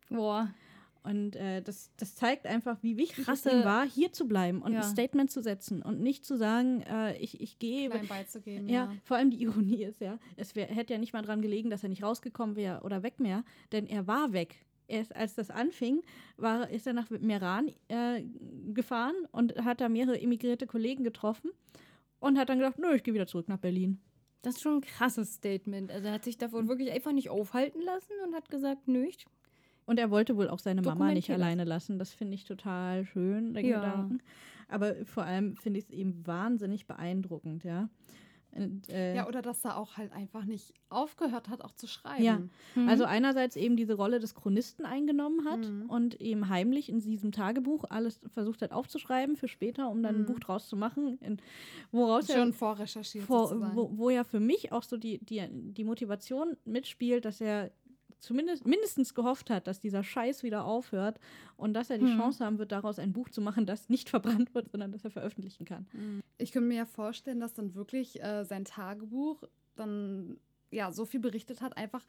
Boah.
Und äh, das, das zeigt einfach, wie wichtig
Krasse-
es ihm war, hier zu bleiben und
Ja.
ein Statement zu setzen und nicht zu sagen, äh, ich, ich gehe
klein beizugeben.
ja,
Ja.
vor allem die Ironie ist ja, es wär, hätte ja nicht mal dran gelegen, dass er nicht rausgekommen wäre oder weg mehr, denn er war weg. Erst als das anfing, war, ist er nach Meran äh, gefahren und hat da mehrere emigrierte Kollegen getroffen und hat dann gedacht, nö, ich gehe wieder zurück nach Berlin.
Das ist schon ein krasses Statement. Also er hat sich davon wirklich einfach nicht aufhalten lassen und hat gesagt, nö, ich
Und er wollte wohl auch seine Mama nicht alleine lassen. Das finde ich total schön, der
Ja.
Gedanken. Aber vor allem finde ich es eben wahnsinnig beeindruckend, ja. Und, äh,
ja, oder dass er auch halt einfach nicht aufgehört hat, auch zu schreiben.
Ja.
Mhm.
Also einerseits eben diese Rolle des Chronisten eingenommen hat
Mhm.
und eben heimlich in diesem Tagebuch alles versucht hat aufzuschreiben für später, um dann ein
Mhm.
Buch draus zu machen, in, woraus er
Schon vorrecherchiert
vor, wo, wo ja für mich auch so die, die, die Motivation mitspielt, dass er zumindest mindestens gehofft hat, dass dieser Scheiß wieder aufhört und dass er die
Mhm.
Chance haben wird, daraus ein Buch zu machen, das nicht [LAUGHS] verbrannt wird, sondern das er veröffentlichen kann.
Ich könnte mir ja vorstellen, dass dann wirklich äh, sein Tagebuch dann ja so viel berichtet hat, einfach,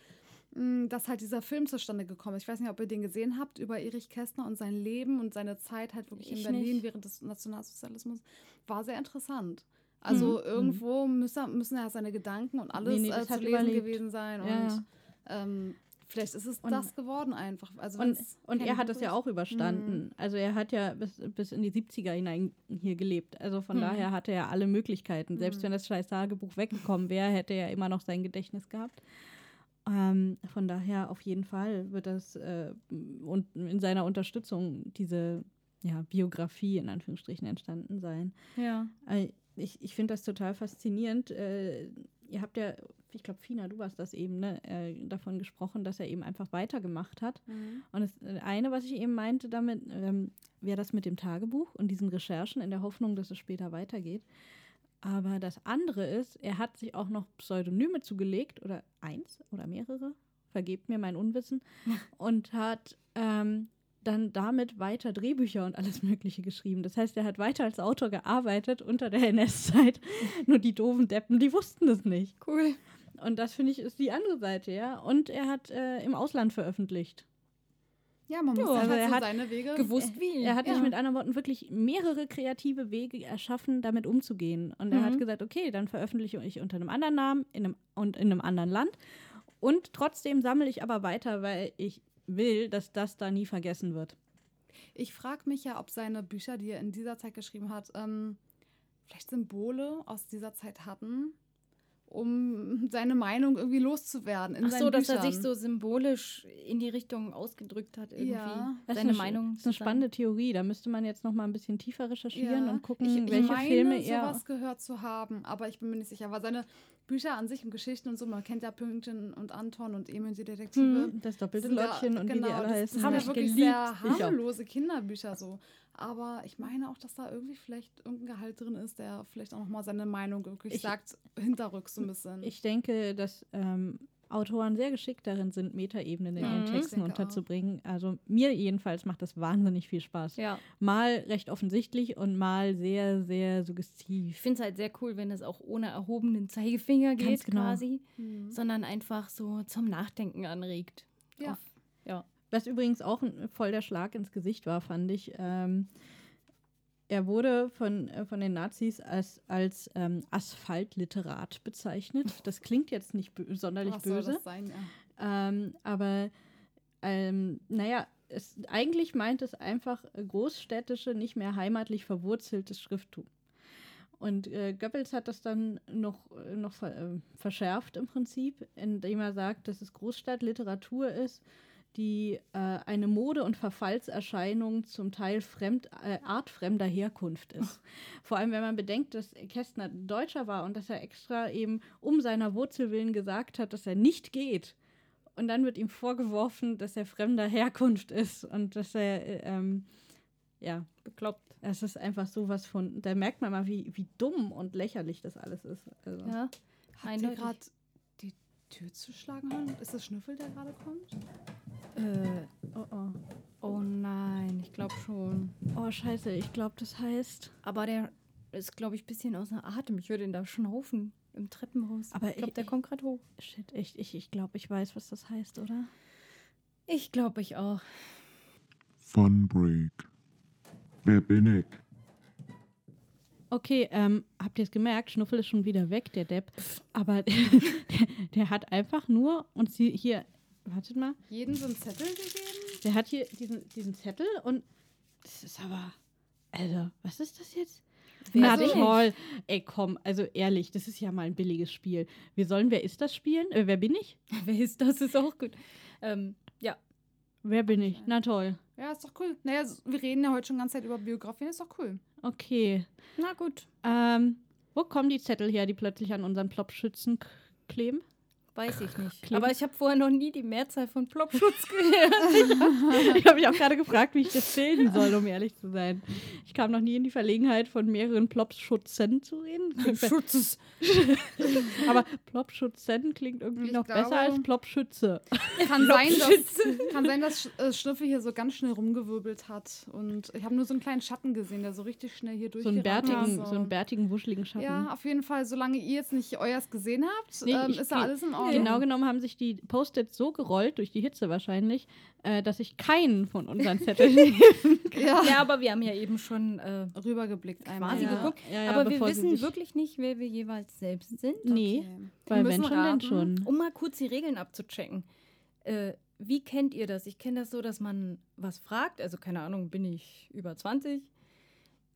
mh, dass halt dieser Film zustande gekommen ist. Ich weiß nicht, ob ihr den gesehen habt über Erich Kästner und sein Leben und seine Zeit halt wirklich
Ich
in Berlin
nicht.
während des Nationalsozialismus. War sehr interessant. Also irgendwo müssen, müssen ja seine Gedanken und alles
Nee, nee,
äh, zu lesen
überlebt.
gewesen sein. Und
Ja, ja.
Ähm, vielleicht ist es
Und-
das geworden einfach. Also
Und, und er hat das ja auch überstanden. Also er hat ja bis, bis in die 70er hinein hier gelebt. Also von
Mhm.
daher hatte er alle Möglichkeiten. Selbst
Mhm.
wenn das scheiß Tagebuch weggekommen wäre, hätte er immer noch sein Gedächtnis gehabt. Ähm, von daher auf jeden Fall wird das äh, und in seiner Unterstützung diese ja, Biografie in Anführungsstrichen entstanden sein.
ja.
Äh, Ich, ich finde das total faszinierend. Äh, ihr habt ja, ich glaube, Fina, du warst das eben, ne, äh, davon gesprochen, dass er eben einfach weitergemacht hat.
Mhm.
Und das äh, eine, was ich eben meinte damit, ähm, wäre das mit dem Tagebuch und diesen Recherchen in der Hoffnung, dass es später weitergeht. Aber das andere ist, er hat sich auch noch Pseudonyme zugelegt oder eins oder mehrere, vergebt mir mein Unwissen, [LAUGHS] und hat ähm, dann damit weiter Drehbücher und alles Mögliche geschrieben. Das heißt, er hat weiter als Autor gearbeitet unter der NS-Zeit. [LAUGHS] Nur die doofen Deppen, die wussten das nicht.
Cool.
Und das finde ich ist die andere Seite, ja. Und er hat äh, im Ausland veröffentlicht.
Ja, man muss
Ja, also
halt
er
so
hat
seine Wege
Gewusst wie.
Er hat
Ja.
sich mit anderen Worten wirklich mehrere kreative Wege erschaffen, damit umzugehen. Und er
Mhm.
hat gesagt, okay, dann veröffentliche ich unter einem anderen Namen in einem, und in einem anderen Land. Und trotzdem sammle ich aber weiter, weil ich will, dass das da nie vergessen wird.
Ich frage mich ja, ob seine Bücher, die er in dieser Zeit geschrieben hat, ähm, vielleicht Symbole aus dieser Zeit hatten, um seine Meinung irgendwie loszuwerden. In
Ach so, dass er
Büchern.
sich so symbolisch in die Richtung ausgedrückt hat irgendwie.
Ja.
Das ist
Seine
eine,
Meinung
Das ist eine spannende Theorie. Da müsste man jetzt noch mal ein bisschen tiefer recherchieren und gucken,
ich, ich
welche
meine,
Filme er.
sowas gehört zu haben, aber ich bin mir nicht sicher. Aber seine Bücher an sich und Geschichten und so, man kennt ja Pünktchen und Anton und Emil die Detektive.
Hm, das doppelte
ja-
Lottchen und wie
genau,
die alle
das
heißen.
sind ja
Hab ich
wirklich
geliebt.
sehr
Ich
harmlose Kinderbücher so. Aber ich meine auch, dass da irgendwie vielleicht irgendein Gehalt drin ist, der vielleicht auch nochmal seine Meinung wirklich
Ich-
sagt, hinterrücks so ein bisschen.
Ich denke, dass ähm, Autoren sehr geschickt darin sind, Metaebenen in
Mhm.
ihren
Ich
Texten
denke auch.
unterzubringen. Also mir jedenfalls macht das wahnsinnig viel Spaß.
Ja.
Mal recht offensichtlich und mal sehr, sehr
Ich
suggestiv.
finde es halt sehr cool, wenn es auch ohne erhobenen Zeigefinger
Ganz
geht
genau.
quasi,
Mhm.
sondern einfach so zum Nachdenken anregt.
Ja.
Auf, ja.
Was übrigens auch ein, voll der Schlag ins Gesicht war, fand ich. Ähm, er wurde von, äh, von den Nazis als, als ähm, Asphaltliterat bezeichnet. Das klingt jetzt nicht sonderlich
Was soll
böse.
das sein? Ja.
Ähm, aber ähm, naja, es, eigentlich meint es einfach äh, großstädtische, nicht mehr heimatlich verwurzeltes Schrifttum. Und äh, Goebbels hat das dann noch, äh, noch ver, äh, verschärft im Prinzip, indem er sagt, dass es Großstadtliteratur ist, die äh, eine Mode- und Verfallserscheinung zum Teil fremd, äh, artfremder Herkunft ist. [LAUGHS] Vor allem, wenn man bedenkt, dass Kästner Deutscher war und dass er extra eben um seiner Wurzel willen gesagt hat, dass er nicht geht. Und dann wird ihm vorgeworfen, dass er fremder Herkunft ist und dass er, äh, ähm, ja,
Bekloppt.
es ist einfach sowas von, da merkt man mal, wie, wie dumm und lächerlich das alles ist. Also,
Ja.
Habt ihr gerade die Tür zu schlagen hören? Ist das Schnüffel, der gerade kommt?
Äh,
oh, oh.
oh nein, ich glaube schon.
oh, scheiße, ich glaube, das heißt.
Aber der ist, glaube ich, ein bisschen außer Atem. Ich würde ihn da schnaufen im Treppenhaus.
Aber
ich glaube,
ich-
der kommt gerade hoch.
Shit, ich, ich, ich glaube, ich weiß, was das heißt, oder?
Ich glaube, ich auch.
Fun Break. Wer bin ich?
Okay, ähm, habt ihr es gemerkt? Schnuffel ist schon wieder weg, der Depp. Aber [LAUGHS] der, der hat einfach nur und sie hier, wartet mal,
Jeden so einen Zettel gegeben?
der hat hier diesen, diesen Zettel und das ist aber, also, was ist das jetzt? Na
Also-
toll. Ey, komm, also ehrlich, das ist ja mal ein billiges Spiel. Wir sollen Wer ist das spielen? Äh, wer bin ich? [LAUGHS]
Wer ist das? Ist auch gut. Ähm, ja.
Wer bin ich? Na toll.
Ja, ist doch cool. Naja, wir reden ja heute schon die ganze Zeit über Biografien, ist doch cool.
Okay.
Na gut.
Ähm, wo kommen die Zettel her, die plötzlich an unseren Plopschützen kleben?
Weiß ich nicht.
Kleben.
Aber ich habe vorher noch nie die Mehrzahl von Plopschutz [LAUGHS] gehört.
Ich habe mich auch gerade gefragt, wie ich das bilden soll, um ehrlich zu sein. Ich kam noch nie in die Verlegenheit, von mehreren Plopschutzen zu reden. Klingt
Schutzes. [LAUGHS]
Aber Plopschutzen klingt irgendwie
Ich
noch
glaube-
besser als Plopschütze.
Kann sein, dass, kann sein, dass Sch- äh, Schnüffel hier so ganz schnell rumgewirbelt hat. Und ich habe nur so einen kleinen Schatten gesehen, der so richtig schnell hier
So einen bärtigen,
ist.
so einen bärtigen, wuscheligen Schatten.
Ja, auf jeden Fall, solange ihr jetzt nicht euers gesehen habt,
Nee,
ähm, ist da alles in Ordnung.
Genau genommen haben sich die Post-its so gerollt, durch die Hitze wahrscheinlich, äh, dass ich keinen von unseren Zetteln [LAUGHS]
Ja.
Ja, aber wir haben ja eben schon äh,
Rübergeblickt einmal.
quasi
ja.
geguckt.
Ja, ja,
aber wir wissen wirklich nicht, wer wir jeweils selbst sind.
Nee,
Okay.
weil wenn
müssen
schon, denn
raten.
schon.
Um mal kurz die Regeln abzuchecken. Äh, wie kennt ihr das? Ich kenne das so, dass man was fragt. Also keine Ahnung, bin ich über 20?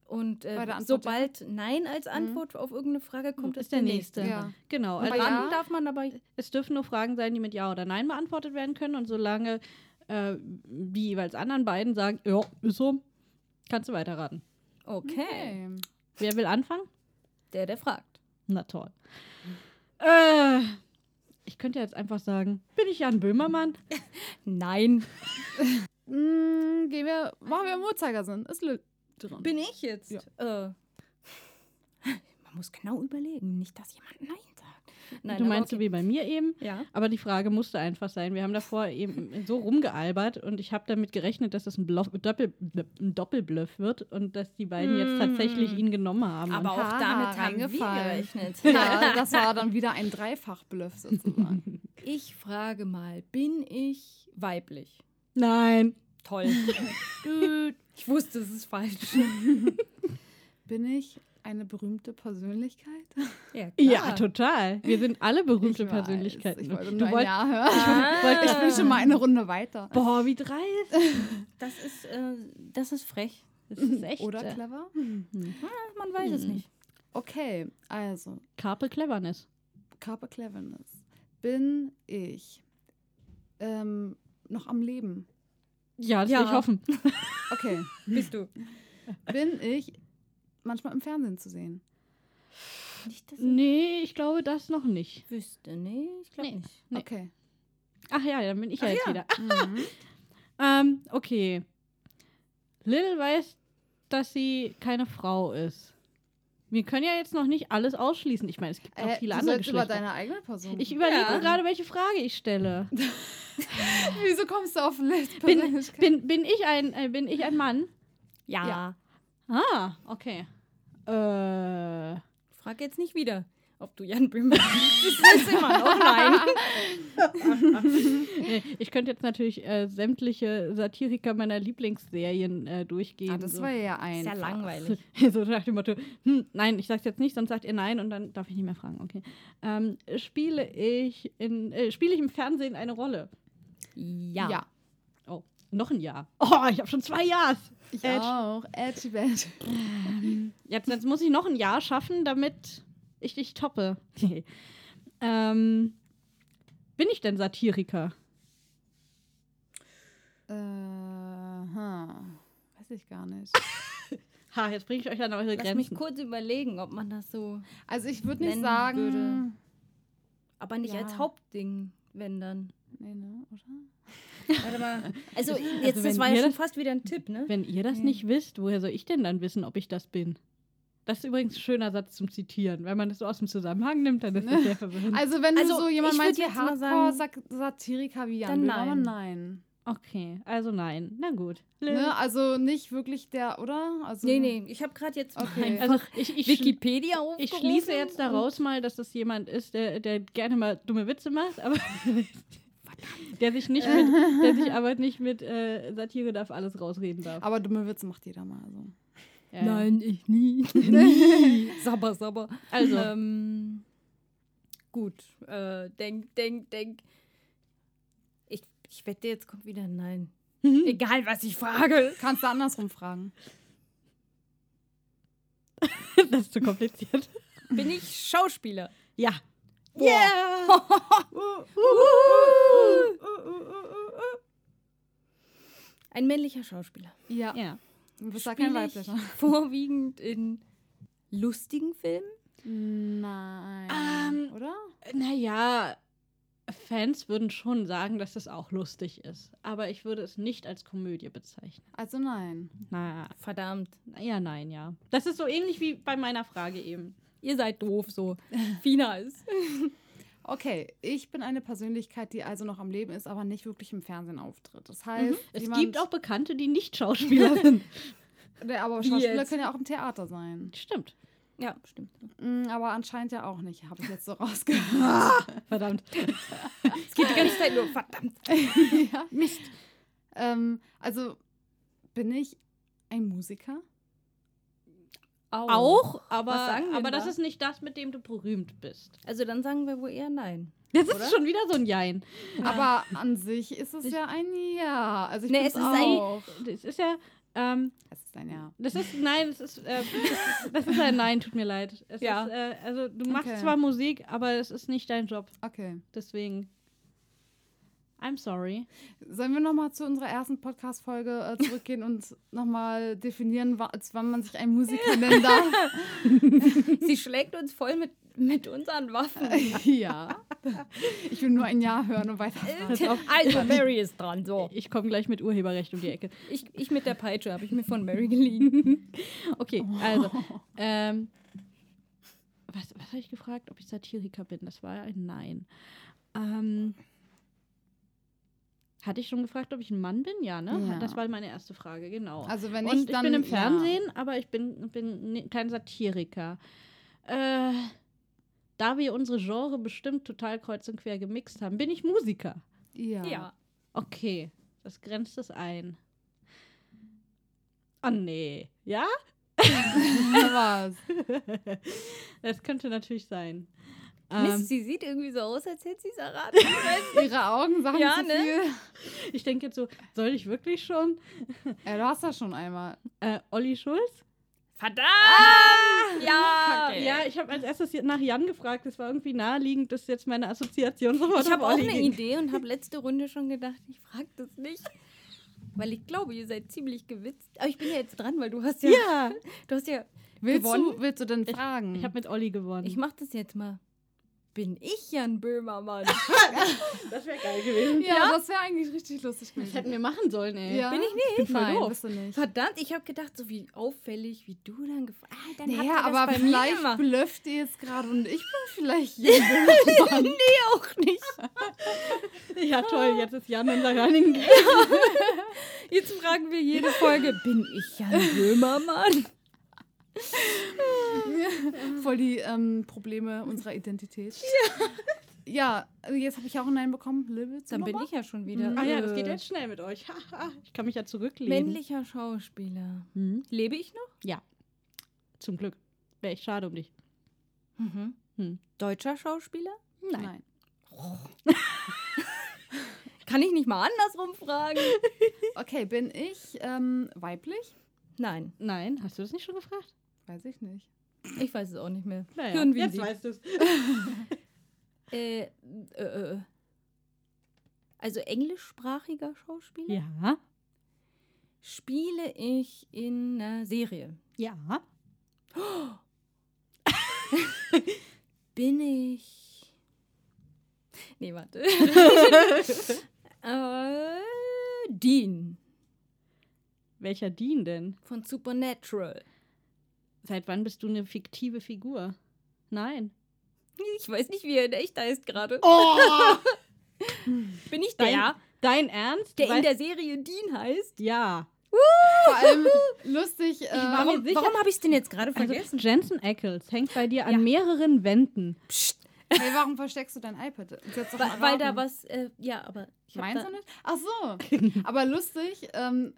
Und äh, sobald Nein als Antwort auf irgendeine Frage kommt,
ist der nächste.
Ja.
Genau. Also
ja.
darf man dabei.
es dürfen nur Fragen sein, die mit Ja oder Nein beantwortet werden können. Und solange äh, die jeweils anderen beiden sagen, ja, ist so, kannst du weiterraten.
Okay.
Okay.
Wer will anfangen?
Der, der fragt.
Na toll. Äh, ich könnte jetzt einfach sagen, bin ich Jan Böhmermann? [LAUGHS]
Nein. [LAUGHS]
Mm, gehen wir, machen wir im Uhrzeigersinn. Ist Lil drin.
Bin ich jetzt?
Ja.
Äh, man muss genau überlegen, nicht, dass jemand Nein. Nein,
du meinst so
okay.
wie bei mir eben?
Ja.
Aber die Frage musste einfach sein. Wir haben davor eben so rumgealbert und ich habe damit gerechnet, dass das ein, Bluff, Doppel, ein Doppelbluff wird und dass die beiden jetzt
Mm.
tatsächlich ihn genommen haben.
Aber
und
auch
Haha,
damit haben wir gerechnet. [LAUGHS]
Ja, das war dann wieder ein Dreifachbluff sozusagen. [LAUGHS]
Ich frage mal, bin ich weiblich?
Nein.
Toll. [LAUGHS] Gut. ich wusste, es ist falsch.
Bin ich eine berühmte Persönlichkeit?
Ja, [LAUGHS]
Ja, total. Wir sind alle berühmte [LAUGHS]
Ich weiß,
Persönlichkeiten.
Ich wollte
du
nur ein
wollt,
Ja hören. [LAUGHS]
Ah.
Ich bin schon mal eine Runde weiter.
boah, wie dreist.
Das ist, äh, das ist frech.
Das ist echt.
Oder
äh,
clever?
Man weiß es
Hm.
nicht.
Okay, also,
Carpe Cleverness.
Carpe Cleverness. Bin ich ähm, noch am Leben?
Ja, das
Ja.
will ich hoffen.
Okay.
Bist du?
Bin ich manchmal im Fernsehen zu sehen?
Nicht, dass ich
Nee, ich glaube das noch nicht.
wüsste. Nee, ich glaube
Nee.
nicht.
Nee.
Okay.
Ach ja, dann bin ich ja
Ach
jetzt
ja.
wieder. [LAUGHS]
Mhm.
Ähm, okay. Lil weiß, dass sie keine Frau ist. Wir können ja jetzt noch nicht alles ausschließen. Ich meine, es gibt noch
Äh,
viele
du
andere
sollst über
Geschlechter.
deine eigene Person.
Ich überlege
Ja.
gerade, welche Frage ich stelle. [LAUGHS] [LAUGHS]
Wieso kommst du auf List?
Bin, bin, bin, ich ein, äh, bin ich ein Mann?
Ja.
Ja.
Ah, okay. Äh,
Frag jetzt nicht wieder, ob du Jan Böhmer bist. Das ist immer noch nein. [LAUGHS]
ich könnte jetzt natürlich äh, sämtliche Satiriker meiner Lieblingsserien äh, durchgehen.
Ah, das
so.
war ja ein.
Sehr langweilig. [LAUGHS]
so nach dem Motto, hm, nein, ich sag's jetzt nicht, sonst sagt ihr nein und dann darf ich nicht mehr fragen. Okay. Ähm, spiele ich in äh, spiele ich im Fernsehen eine Rolle?
Ja.
Ja.
Oh, noch ein Jahr. Oh, ich habe schon zwei Jahre.
Ich
Edge.
auch. Edgy Badge.
Jetzt, jetzt muss ich noch ein Jahr schaffen, damit ich dich toppe. [LAUGHS] ähm, bin ich denn Satiriker?
Äh, hm. Weiß ich gar nicht. [LAUGHS]
Ha, jetzt bringe ich euch an eure
Lass mich
Grenzen.
kurz überlegen, ob man das so.
Also ich würde nicht sagen.
würde. Aber nicht
Ja.
als Hauptding, wenn dann.
Nee, ne, oder?
Warte mal. [LAUGHS] Also, jetzt,
wenn
das war ja schon
das-
fast wieder ein Tipp, ne?
Wenn ihr das
Hm.
nicht wisst, woher soll ich denn dann wissen, ob ich das bin? Das ist übrigens ein schöner Satz zum Zitieren. Wenn man das so aus dem Zusammenhang nimmt, dann ist das sehr [LAUGHS] verwirrend.
Also wenn
Also,
du so jemand
ich
meinst
würd
wie Hardcore-Satiriker wie Jan
Dann nein.
nein.
Okay, also nein. Na gut.
Ne? Also nicht wirklich der, oder? Also,
Nee, nee, ich habe gerade jetzt
Okay.
Also ich, ich,
Wikipedia
ich
aufgerufen.
schließe jetzt daraus mal, dass das jemand ist, der, der gerne mal dumme Witze macht, aber [LAUGHS] der sich nicht mit, der sich aber nicht mit äh, Satire darf alles rausreden darf.
Aber dumme Witze macht jeder mal. Also.
Ja.
Nein, ich nie. [LAUGHS] nie. Sabber, sabber.
Also,
Ähm, gut. Äh, denk, denk, denk. Ich, ich wette, jetzt kommt wieder ein Nein. Egal, was ich frage.
Kannst du andersrum fragen. [LAUGHS]
das ist zu kompliziert.
Bin ich Schauspieler?
Ja.
Yeah! [LAUGHS] Ein männlicher Schauspieler.
Ja.
Ja.
Du bist ja kein weiblicher.
Vorwiegend in lustigen Filmen?
Nein.
Ähm,
oder?
Naja, Fans würden schon sagen, dass es auch lustig ist. Aber ich würde es nicht als Komödie bezeichnen.
Also nein.
Na,
Verdammt.
ja, nein, ja. Das ist so ähnlich wie bei meiner Frage eben.
Ihr seid doof so. [LAUGHS] Fina [LAUGHS] ist.
Okay, ich bin eine Persönlichkeit, die also noch am Leben ist, aber nicht wirklich im Fernsehen auftritt. Das heißt,
Mhm. Es gibt auch Bekannte, die nicht Schauspieler [LAUGHS] sind.
Aber Schauspieler
jetzt?
können ja auch im Theater sein.
Stimmt.
Ja, stimmt.
Mm, aber anscheinend ja auch nicht, habe ich jetzt so rausgehört.
Verdammt.
Es geht die ganze Zeit nur, verdammt.
ja.
Mist.
Ähm, also bin ich ein Musiker?
Auch, aber,
wir
aber
denn
das
da?
ist nicht das, mit dem du berühmt bist.
Also dann sagen wir wohl eher Nein.
Das
Oder?
ist schon wieder so ein Jein.
Aber an sich ist es ja ein Ja. Also ich
Nee, es ist ein-
auch.
Das ist ja, ähm,
Es ist ein Ja.
das ist, nein, das ist, äh, das ist, das ist ein Nein, tut mir leid. Es
Ja.
ist, äh, also du machst
Okay.
zwar Musik, aber es ist nicht dein Job.
Okay.
Deswegen, I'm sorry.
Sollen wir nochmal zu unserer ersten Podcast-Folge äh, zurückgehen und nochmal definieren, wann man sich ein Musiker [LAUGHS] nennen darf?
Sie schlägt uns voll mit, mit unseren Waffen. [LAUGHS]
ja. Ich will nur ein Ja hören und weiter.
Also, Mary ist dran. So.
Ich komme gleich mit Urheberrecht um die Ecke.
Ich, ich mit der Peitsche habe ich mir von Mary geliehen. [LAUGHS]
Okay, also, ähm, was, was habe ich gefragt? Ob ich Satiriker bin? Das war ein Nein. Ähm, hatte ich schon gefragt, ob ich ein Mann bin? Ja, ne?
Ja.
Das war meine erste Frage, genau.
Also wenn
Und
ich
ich
dann
bin im
ja.
Fernsehen, aber ich bin, bin ni- kein Satiriker. Äh, da wir unsere Genre bestimmt total kreuz und quer gemixt haben, bin ich Musiker.
Ja.
Ja.
Okay, das grenzt es ein. Oh nee. Ja? [LAUGHS]
Was? [LAUGHS]
Das könnte natürlich sein.
Mist,
Ähm,
sie sieht irgendwie so aus, als hätte sie es erraten. Ich.
Ihre Augen sagen
Ja,
zu
ne?
viel.
ich denke jetzt so, soll ich wirklich schon?
Ja, du hast das schon einmal.
Äh, Olli Schulz?
Verdammt! ja!
Kacke.
Ja, ich habe als erstes nach Jan gefragt. Das war irgendwie naheliegend, dass jetzt meine Assoziation sofort
Ich habe auch eine
ging.
Idee und habe letzte Runde schon gedacht, ich frage das nicht. Weil ich glaube, ihr seid ziemlich gewitzt. Aber ich bin ja jetzt dran, weil du hast ja,
Ja, [LAUGHS]
du hast ja
Willst
gewonnen.
du, willst du denn fragen?
ich habe mit Olli gewonnen.
Ich mach das jetzt mal. Bin ich Jan Böhmermann? [LAUGHS]
das wäre geil gewesen.
ja, das wäre eigentlich richtig lustig
Das
gewesen.
hätten wir machen sollen, ey.
ja?
Bin ich nicht?
bin voll
Nein,
doof.
bist du nicht.
Verdammt, ich habe gedacht, so wie auffällig, wie du dann gefragt ah, dann habt ihr
Naja,
das
aber
bei mir
vielleicht
gemacht.
blöfft ihr jetzt gerade und ich bin vielleicht [LAUGHS] jemand. [LAUGHS]
Nee, auch nicht.
Ja, toll, jetzt ist Jan unser Running.
Jetzt fragen wir jede Folge, bin ich Jan Böhmermann? [LAUGHS]
Voll die ähm, Probleme unserer Identität. Ja. Ja, also jetzt habe ich auch ein Nein bekommen. Du
Dann bin ich ja schon wieder.
Ah ja, das
äh,
geht jetzt schnell mit euch. ich kann mich ja zurücklehnen.
Männlicher Schauspieler.
Hm?
Lebe ich noch?
Ja. Zum Glück. Wäre echt schade um dich.
Mhm.
Hm.
Deutscher Schauspieler?
Nein. [LAUGHS]
Kann ich nicht mal andersrum fragen? [LAUGHS]
Okay, bin ich ähm, weiblich?
Nein,
Nein, hast du das nicht schon gefragt?
Weiß ich nicht.
ich weiß es auch nicht mehr.
Naja, jetzt weißt du es. [LAUGHS]
Äh, äh, äh. Also englischsprachiger Schauspieler?
Ja.
Spiele ich in einer Serie?
Ja. [GASPS]
Bin ich. [GASPS] Nee, warte. [LAUGHS] äh, Dean
Welcher Dean denn?
von Supernatural.
Seit wann bist du eine fiktive Figur? Nein.
Ich weiß nicht, wie er in echt heißt gerade.
Oh! [LAUGHS]
Bin ich
Dein,
der,
dein Ernst?
der in der Serie Dean heißt?
Ja.
Vor allem [LAUGHS] lustig. Äh,
Warum,
sicher-
warum habe ich es denn jetzt gerade
Also
vergessen?
Jensen Ackles hängt bei dir an
Ja.
mehreren Wänden.
Psst,
hey, warum versteckst du dein iPad?
Weil, weil da was, äh, ja, aber ich
Meinst du nicht? Ach so. [LAUGHS] Aber lustig, ähm,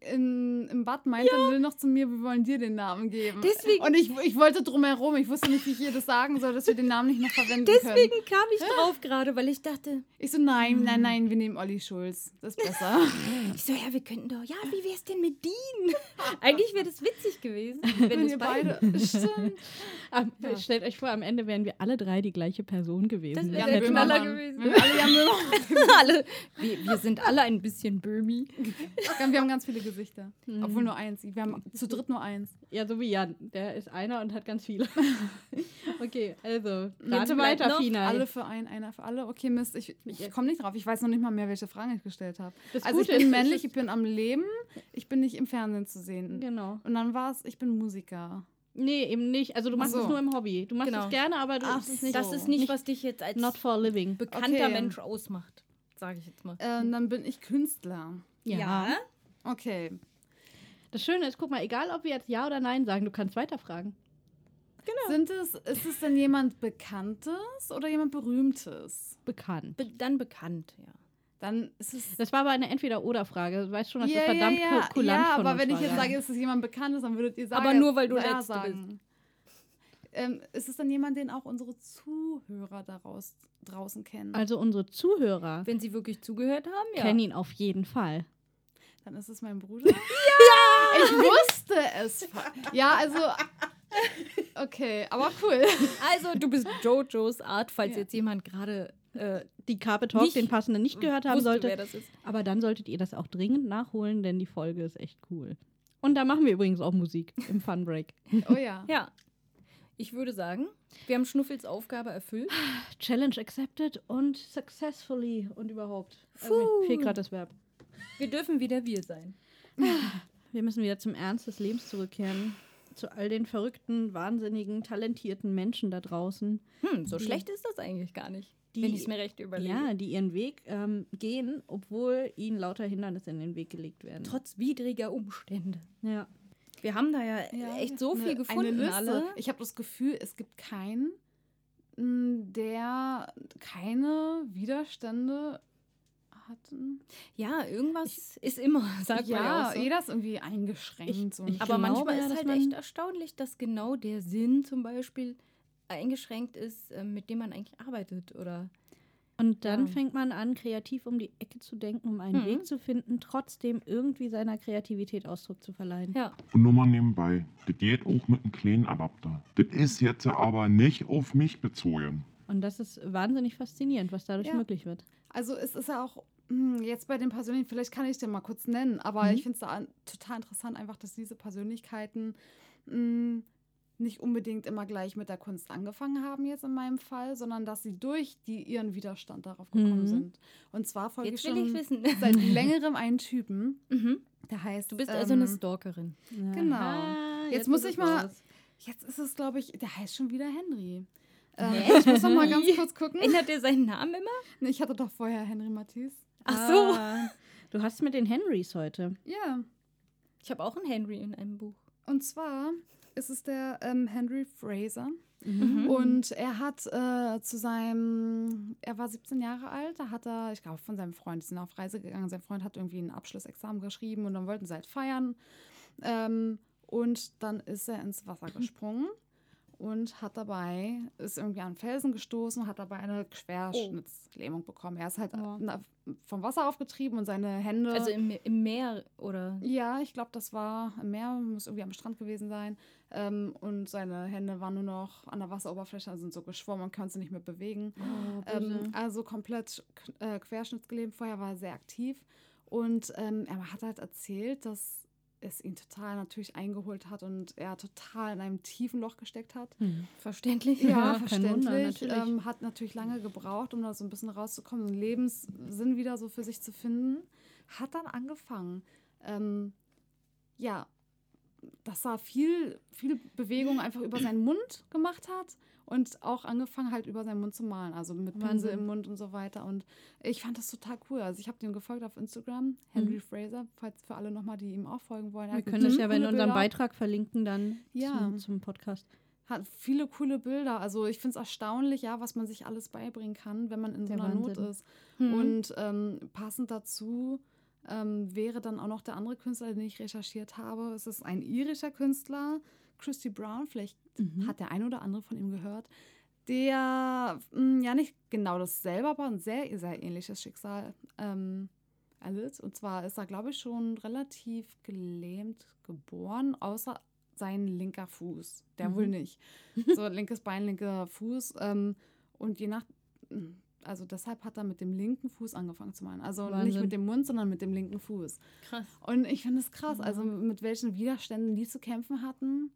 in, im Bad meinte Lil noch zu mir, wir wollen dir den Namen geben.
Deswegen-
Und ich, ich wollte drumherum, ich wusste nicht, wie ich ihr das sagen soll, dass wir den Namen nicht noch verwenden
Deswegen
können.
kam ich drauf gerade, weil ich dachte,
Ich so, nein, nein, nein, wir nehmen Olli Schulz. Das ist besser. [LAUGHS]
ich so, ja, wir könnten doch, ja, wie wär's denn mit Dean? [LAUGHS] Eigentlich wäre das witzig gewesen, [LAUGHS] wenn,
Wenn ihr
beide.
Stimmt.
Am-
Ja.
Stellt euch vor, am Ende wären wir alle drei die gleiche Person gewesen.
Das wär
Das
der
hätte-
Knaller gewesen.
Wir alle,
wir, wir sind alle ein bisschen Böhmi.
Wir haben ganz viele Gesichter.
Mhm.
Obwohl nur eins. Wir haben zu dritt nur eins.
Ja, so wie Jan. Der ist einer und hat ganz viele. [LAUGHS] okay, also,
bleibt
weiter,
noch
Fina.
Alle für einen, einer für alle. Okay, Mist, ich, ich komme nicht drauf. Ich weiß noch nicht mal mehr, welche Fragen ich gestellt habe. Also ich bin
ist,
männlich, ich bin am Leben, ich bin nicht im Fernsehen zu sehen.
Genau.
Und dann war es, ich bin Musiker.
Nee, eben nicht. Also du machst
Ach
es
so.
nur im Hobby. Du machst
Genau.
es gerne, aber du
Ach
es nicht,
Das
So.
ist nicht, was dich jetzt als
not for a living.
bekannter
Okay.
Mensch ausmacht, sage ich jetzt mal.
Äh, und dann bin ich Künstler. Okay.
Das Schöne ist, guck mal, egal ob wir jetzt Ja oder Nein sagen, du kannst weiterfragen.
Sind es, ist es denn jemand Bekanntes oder jemand Berühmtes?
Bekannt.
Be dann bekannt, ja.
Dann ist es.
Das war aber eine Entweder-Oder-Frage. Du weißt schon, dass
ja,
das verdammt
ja, ja.
ku- kulant
ja,
von
aber
uns
wenn ich jetzt
ja.
sage, ist es jemand Bekanntes, dann würdet ihr sagen.
Aber nur, weil du
ja sagen. Ähm, ist es dann jemand, den auch unsere Zuhörer daraus, draußen kennen?
Also unsere Zuhörer
Wenn sie wirklich zugehört haben, ja.
kennen ihn auf jeden Fall.
Dann ist es mein Bruder. ja! Ich wusste es. Ja, also. Okay, aber cool.
Also, du bist Jojos Art, falls
Ja.
jetzt jemand gerade äh,
Die Carpe Talk,
Nicht
den passenden nicht gehört haben sollte.
wer das ist.
Aber dann solltet ihr das auch dringend nachholen, denn die Folge ist echt cool. Und da machen wir übrigens auch Musik im Fun Break.
Oh ja. [LAUGHS]
Ja. Ich würde sagen, wir haben Schnuffels Aufgabe erfüllt.
Challenge accepted und successfully und überhaupt. Also, fehlt gerade das Verb.
Wir dürfen wieder wir sein. [LAUGHS]
Wir müssen wieder zum Ernst des Lebens zurückkehren. Zu all den verrückten, wahnsinnigen, talentierten Menschen da draußen,
Hm, so
Die-
schlecht ist das eigentlich gar nicht.
die-
wenn ich es mir recht überlege.
ja, die ihren Weg ähm, gehen, obwohl ihnen lauter Hindernisse in den Weg gelegt werden.
Trotz widriger Umstände.
ja.
Wir haben da ja,
Ja,
echt so
eine-
viel gefunden,
eine Liste.
alle.
Ich habe das Gefühl, es gibt keinen, der keine Widerstände hatten.
Ja, irgendwas ist immer, [LAUGHS] sagt man ja
ja, jeder ist irgendwie eingeschränkt.
Ich-
und
ich
Aber
glaube
manchmal
ja,
ist
dass
halt echt erstaunlich, dass genau der Sinn zum Beispiel eingeschränkt ist, äh, mit dem man eigentlich arbeitet. Oder
Und dann
Ja.
fängt man an, kreativ um die Ecke zu denken, um einen
Mhm.
Weg zu finden, trotzdem irgendwie seiner Kreativität Ausdruck zu verleihen.
ja.
Und nur mal nebenbei, das geht auch mit einem kleinen Adapter. Das ist jetzt aber nicht auf mich bezogen.
Und das ist wahnsinnig faszinierend, was dadurch
Ja.
möglich wird.
Also es ist ja auch jetzt bei den Persönlichen, vielleicht kann ich den mal kurz nennen, aber
Mhm.
ich finde es da total interessant einfach, dass diese Persönlichkeiten hm, nicht unbedingt immer gleich mit der Kunst angefangen haben jetzt in meinem Fall, sondern dass sie durch die, ihren Widerstand darauf gekommen
Mhm.
sind. Und zwar folge
Jetzt
ich schon
ich wissen.
seit [LAUGHS] längerem einen Typen,
mhm.
der heißt...
Du bist also eine
ähm,
Stalkerin.
Genau.
Aha,
Jetzt muss
ist
ich mal-
raus.
Jetzt ist es, glaube ich, der heißt schon wieder Henry. Äh,
Hä?
ich muss noch mal ganz [LAUGHS] kurz gucken.
Ändert er seinen Namen immer?
Nee, Ich hatte doch vorher Henry Matisse.
Ach so.
Ah, du hast mit den Henrys heute.
Ja,
Ich habe auch einen Henry in einem Buch.
und zwar ist es der ähm, Henry Fraser.
Mhm.
Und er hat äh, zu seinem, er war 17 Jahre alt, da hat er, ich glaube, von seinem Freund, die sind auf Reise gegangen, sein Freund hat irgendwie ein Abschlussexamen geschrieben und dann wollten sie halt feiern. Ähm, und dann ist er ins Wasser [LAUGHS] gesprungen und hat dabei, ist irgendwie an einen Felsen gestoßen, hat dabei eine Querschnittslähmung bekommen. Er ist halt
Oh.
vom Wasser aufgetrieben und seine Hände.
Also im, im Meer oder.
Ja, ich glaube, das war im Meer, muss irgendwie am Strand gewesen sein. Ähm, und seine Hände waren nur noch an der Wasseroberfläche, also sind so geschwommen und konnte sie nicht mehr bewegen.
Oh,
Ähm, also komplett äh, querschnittsgelähmt. Vorher war er sehr aktiv. Und ähm, er hat halt erzählt, dass es ihn total natürlich eingeholt hat und er total in einem tiefen Loch gesteckt hat.
Hm.
Verständlich.
Ja, [LAUGHS]
kein Wunder,
verständlich.
natürlich.
ähm, hat natürlich lange gebraucht, um da so ein bisschen rauszukommen, einen Lebenssinn wieder so für sich zu finden. Hat dann angefangen, ähm, ja, dass er viel, viel Bewegung einfach über seinen Mund gemacht hat und auch angefangen halt über seinen Mund zu malen, also mit Pinsel
Wahnsinn.
im Mund und so weiter. Und ich fand das total cool. Also ich habe dem gefolgt auf Instagram, Henry
Mhm.
Fraser, falls für alle nochmal, die ihm auch folgen wollen.
Wir können das ja in unserem. Beitrag verlinken dann
Ja.
zum, zum Podcast.
hat viele coole Bilder. Also ich finde es erstaunlich, ja, was man sich alles beibringen kann, wenn man in so
Der
einer Not
Wahnsinn.
ist.
Mhm.
Und ähm, passend dazu ähm, wäre dann auch noch der andere Künstler, den ich recherchiert habe. Es ist ein irischer Künstler, Christy Brown. Vielleicht
Mhm.
hat der ein oder andere von ihm gehört. Der mh, ja nicht genau dasselbe, aber ein sehr, sehr ähnliches Schicksal ähm, erlitt. Und zwar ist er, glaube ich, schon relativ gelähmt geboren, außer sein linker Fuß. Der
Mhm.
wohl nicht. [LAUGHS] So linkes Bein, linker Fuß. Ähm, und je nach, also deshalb hat er mit dem linken Fuß angefangen zu malen. Also nicht
Wahnsinn.
mit dem Mund, sondern mit dem linken Fuß.
Krass.
Und ich finde es krass, also mit welchen Widerständen die zu kämpfen hatten.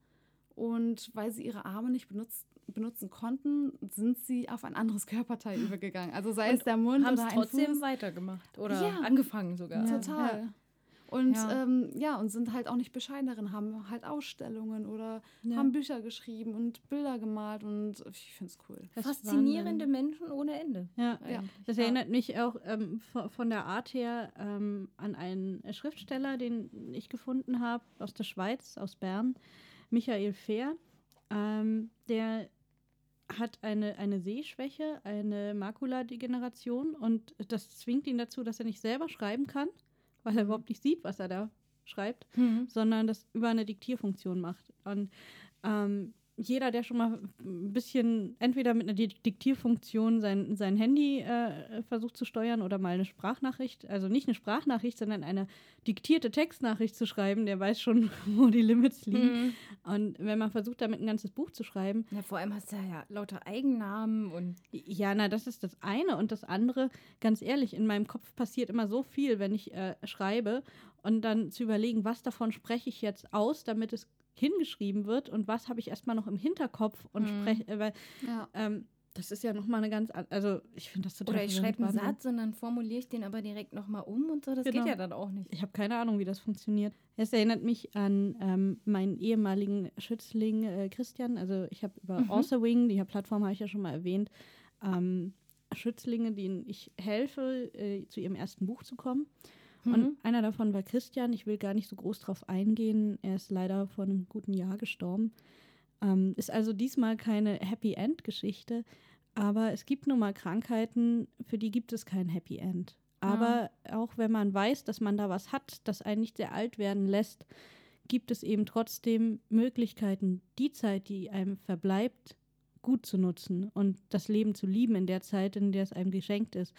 Und weil sie ihre Arme nicht benutzt, benutzen konnten, sind sie auf ein anderes [LAUGHS] Körperteil übergegangen. Also sei es der Mund
Haben
oder
es
ein
trotzdem
Fuß.
weitergemacht oder
Ja.
angefangen sogar.
Ja.
Total. Und
Ja.
ja. Ähm, ja, und sind halt auch nicht bescheiden darin, haben halt Ausstellungen oder
Ja.
haben Bücher geschrieben und Bilder gemalt und ich finde es cool.
Faszinierende. Menschen ohne Ende.
Ja,
Ja.
das
Ja.
erinnert mich auch ähm, von, von der Art her ähm, an einen Schriftsteller, den ich gefunden habe aus der Schweiz, aus Bern, Michael Fehr. Ähm, der hat eine, eine Sehschwäche, eine Makuladegeneration und das zwingt ihn dazu, dass er nicht selber schreiben kann, weil er überhaupt nicht sieht, was er da schreibt, sondern das über eine Diktierfunktion macht. Und ähm, jeder, der schon mal ein bisschen entweder mit einer Di- Diktierfunktion sein, sein Handy äh, versucht zu steuern oder mal eine Sprachnachricht, also nicht eine Sprachnachricht, sondern eine diktierte Textnachricht zu schreiben, der weiß schon, [LAUGHS] wo die Limits liegen.
Mhm.
Und wenn man versucht, damit ein ganzes Buch zu schreiben,
Ja, vor allem hast du ja lauter Eigennamen und
ja, na, das ist das eine. Und das andere, ganz ehrlich, in meinem Kopf passiert immer so viel, wenn ich äh, schreibe und dann zu überlegen, was davon spreche ich jetzt aus, damit es hingeschrieben wird und was habe ich erstmal noch im Hinterkopf und
Mhm.
spreche, äh, weil
Ja.
ähm, das ist ja nochmal eine ganz, an- also ich finde das total
oder ich schreibe einen. Satz und dann formuliere ich den aber direkt nochmal um und so. Das
Genau.
geht ja dann auch nicht.
Ich habe keine Ahnung, wie das funktioniert. Es erinnert mich an ähm, meinen ehemaligen Schützling äh, Christian. Also ich habe über
Mhm.
Author Wing, die Plattform habe ich ja schon mal erwähnt, ähm, Schützlinge, denen ich helfe, äh, zu ihrem ersten Buch zu kommen.
Mhm.
Und einer davon war Christian. Ich will gar nicht so groß drauf eingehen. Er ist leider vor einem guten Jahr gestorben. Ähm, ist also diesmal keine Happy End Geschichte. Aber es gibt nun mal Krankheiten, für die gibt es kein Happy End. Aber auch wenn man weiß, dass man da was hat, das einen nicht sehr alt werden lässt, gibt es eben trotzdem Möglichkeiten, die Zeit, die einem verbleibt, gut zu nutzen und das Leben zu lieben in der Zeit, in der es einem geschenkt ist.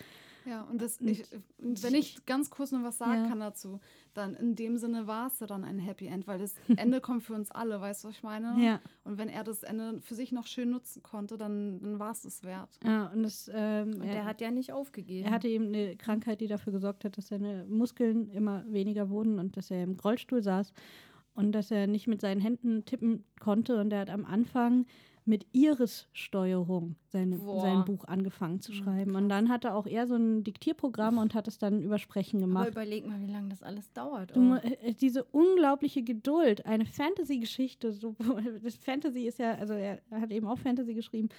Ja, und das,
Und
ich, wenn ich ganz kurz noch was sagen
Ja.
kann dazu, dann in dem Sinne war es ja dann ein Happy End, weil das [LAUGHS] Ende kommt für uns alle, weißt du, was ich meine?
Ja.
Und wenn er das Ende für sich noch schön nutzen konnte, dann, dann war es es wert.
Ja, und das, ähm,
Und
er,
der hat ja nicht aufgegeben.
er hatte eben eine Krankheit, die dafür gesorgt hat, dass seine Muskeln immer weniger wurden und dass er im Rollstuhl saß und dass er nicht mit seinen Händen tippen konnte. Und er hat am Anfang mit Iris-Steuerung
Boah.
sein Buch angefangen zu
Mhm,
schreiben. Und dann hatte auch er so ein Diktierprogramm und hat es dann über Sprechen
Aber
gemacht.
überleg mal, wie lange das alles dauert.
Du,
Oh.
äh, diese unglaubliche Geduld, eine Fantasy-Geschichte, so, [LAUGHS] Fantasy ist ja, also er hat eben auch Fantasy geschrieben,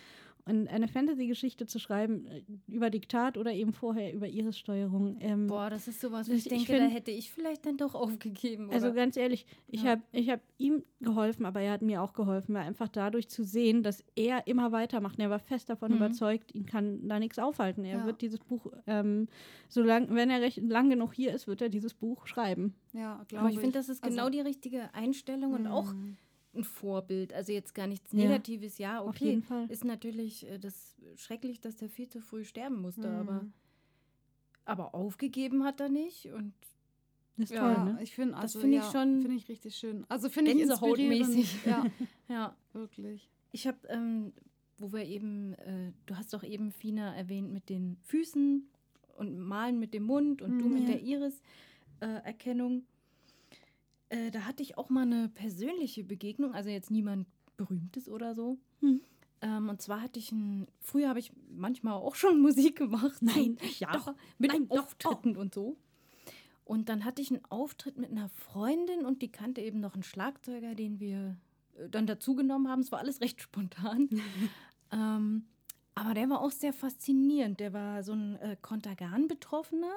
eine Fantasy-Geschichte zu schreiben äh, über Diktat oder eben vorher über Iris-Steuerung. Ähm,
Boah, das ist sowas, wo ich
ich
denke,
find-
da hätte ich vielleicht dann doch aufgegeben.
also
oder?
ganz ehrlich, ich
Ja.
habe ich hab ihm geholfen, aber er hat mir auch geholfen, weil einfach dadurch zu sehen, dass er immer weitermacht. Und er war fest davon
Mhm.
überzeugt, ihn kann da nichts aufhalten. Er
Ja.
wird dieses Buch, ähm, solange, wenn er recht lang genug hier ist, wird er dieses Buch schreiben.
Ja, glaube
Aber ich finde, das ist
Also-
genau die richtige Einstellung und auch
Mhm.
Ein Vorbild. Also jetzt gar nichts
Ja.
Negatives, ja, okay.
Auf jeden Fall.
Ist natürlich äh, das schrecklich, dass der viel zu früh sterben musste,
Mhm.
aber, aber aufgegeben hat er nicht und
Das ist
Ja,
toll,
Ja,
ne?
ich finde,
Das
also,
finde ich
ja,
schon
finde ich richtig schön. Also finde ich inspirierend. Ja, [LAUGHS]
ja.
wirklich.
Ich habe, ähm, wo wir eben, äh, du hast doch eben Fina erwähnt mit den Füßen und Malen mit dem Mund und du
Mhm.
mit
Ja.
der Iris-Erkennung. Äh, da hatte ich auch mal eine persönliche Begegnung, also jetzt niemand Berühmtes oder so.
Hm.
Ähm, und zwar hatte ich ein, früher habe ich manchmal auch schon [LAUGHS] Musik gemacht.
Nein,
ja,
doch,
mit
nein, doch,
Auftritten und so. Und dann hatte ich einen Auftritt mit einer Freundin und die kannte eben noch einen Schlagzeuger, den wir äh, dann dazugenommen haben. Es war alles recht spontan. [LAUGHS] ähm, aber der war auch sehr faszinierend. Der war so ein äh, Kontergan-Betroffener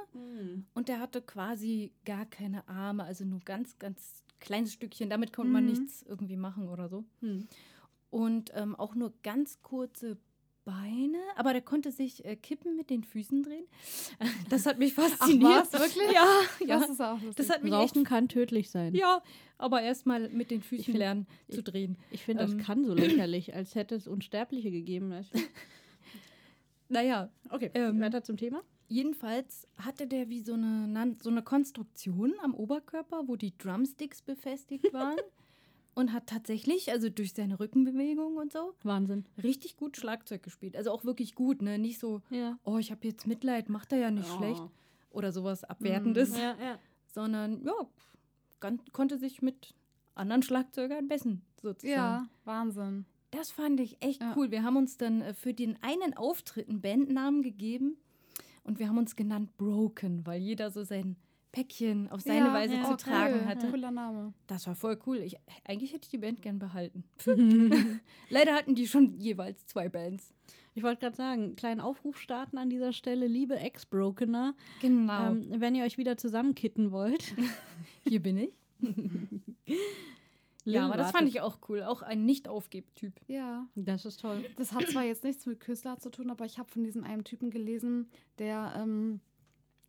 und der hatte quasi gar keine Arme, also nur ganz, ganz kleines Stückchen. Damit konnte man
Mhm.
nichts irgendwie machen oder so.
Hm.
Und ähm, auch nur ganz kurze Beine, aber der konnte sich äh, kippen mit den Füßen drehen. [LAUGHS] Das hat mich fasziniert.
was, wirklich?
Ja, ja.
Das ist auch lustig.
Das hat mich echt
Rauchen kann tödlich sein.
ja, aber erstmal mit den Füßen
find-
lernen zu drehen.
Ich finde, das
Ähm.
kann so lächerlich, als hätte es Unsterbliche gegeben. [LAUGHS]
Naja,
Okay,
Ähm,
weiter zum Thema.
jedenfalls hatte der wie so eine, so eine Konstruktion am Oberkörper, wo die Drumsticks befestigt waren. [LAUGHS] und hat tatsächlich, also durch seine Rückenbewegung und so,
Wahnsinn.
richtig gut Schlagzeug gespielt. Also auch wirklich gut, ne? Nicht so,
Ja.
oh, ich habe jetzt Mitleid, macht er ja nicht
Oh.
schlecht. Oder sowas Abwertendes.
Ja, ja.
Sondern, ja, gan- konnte sich mit anderen Schlagzeugern messen, sozusagen.
ja, Wahnsinn.
Das fand ich echt
Ja.
cool. Wir haben uns dann äh, für den einen Auftritt einen Bandnamen gegeben und wir haben uns genannt Broken, weil jeder so sein Päckchen auf seine
ja,
Weise
ja,
zu
cool.
tragen hatte.
Cooler Name.
Das war voll cool. Ich, eigentlich hätte ich die Band gern behalten. [LAUGHS] [LAUGHS] Leider hatten die schon jeweils zwei Bands.
Ich wollte gerade sagen, einen kleinen Aufruf starten an dieser Stelle. Liebe Ex-Brokener,
Genau.
ähm, wenn ihr euch wieder zusammenkitten wollt. [LAUGHS]
Hier bin ich.
Lil
ja, aber das fand ich auch cool. Auch ein Nicht-Aufgeb-Typ.
Ja.
Das ist toll.
Das hat zwar jetzt nichts mit Küssler zu tun, aber ich habe von diesem einen Typen gelesen, der ähm,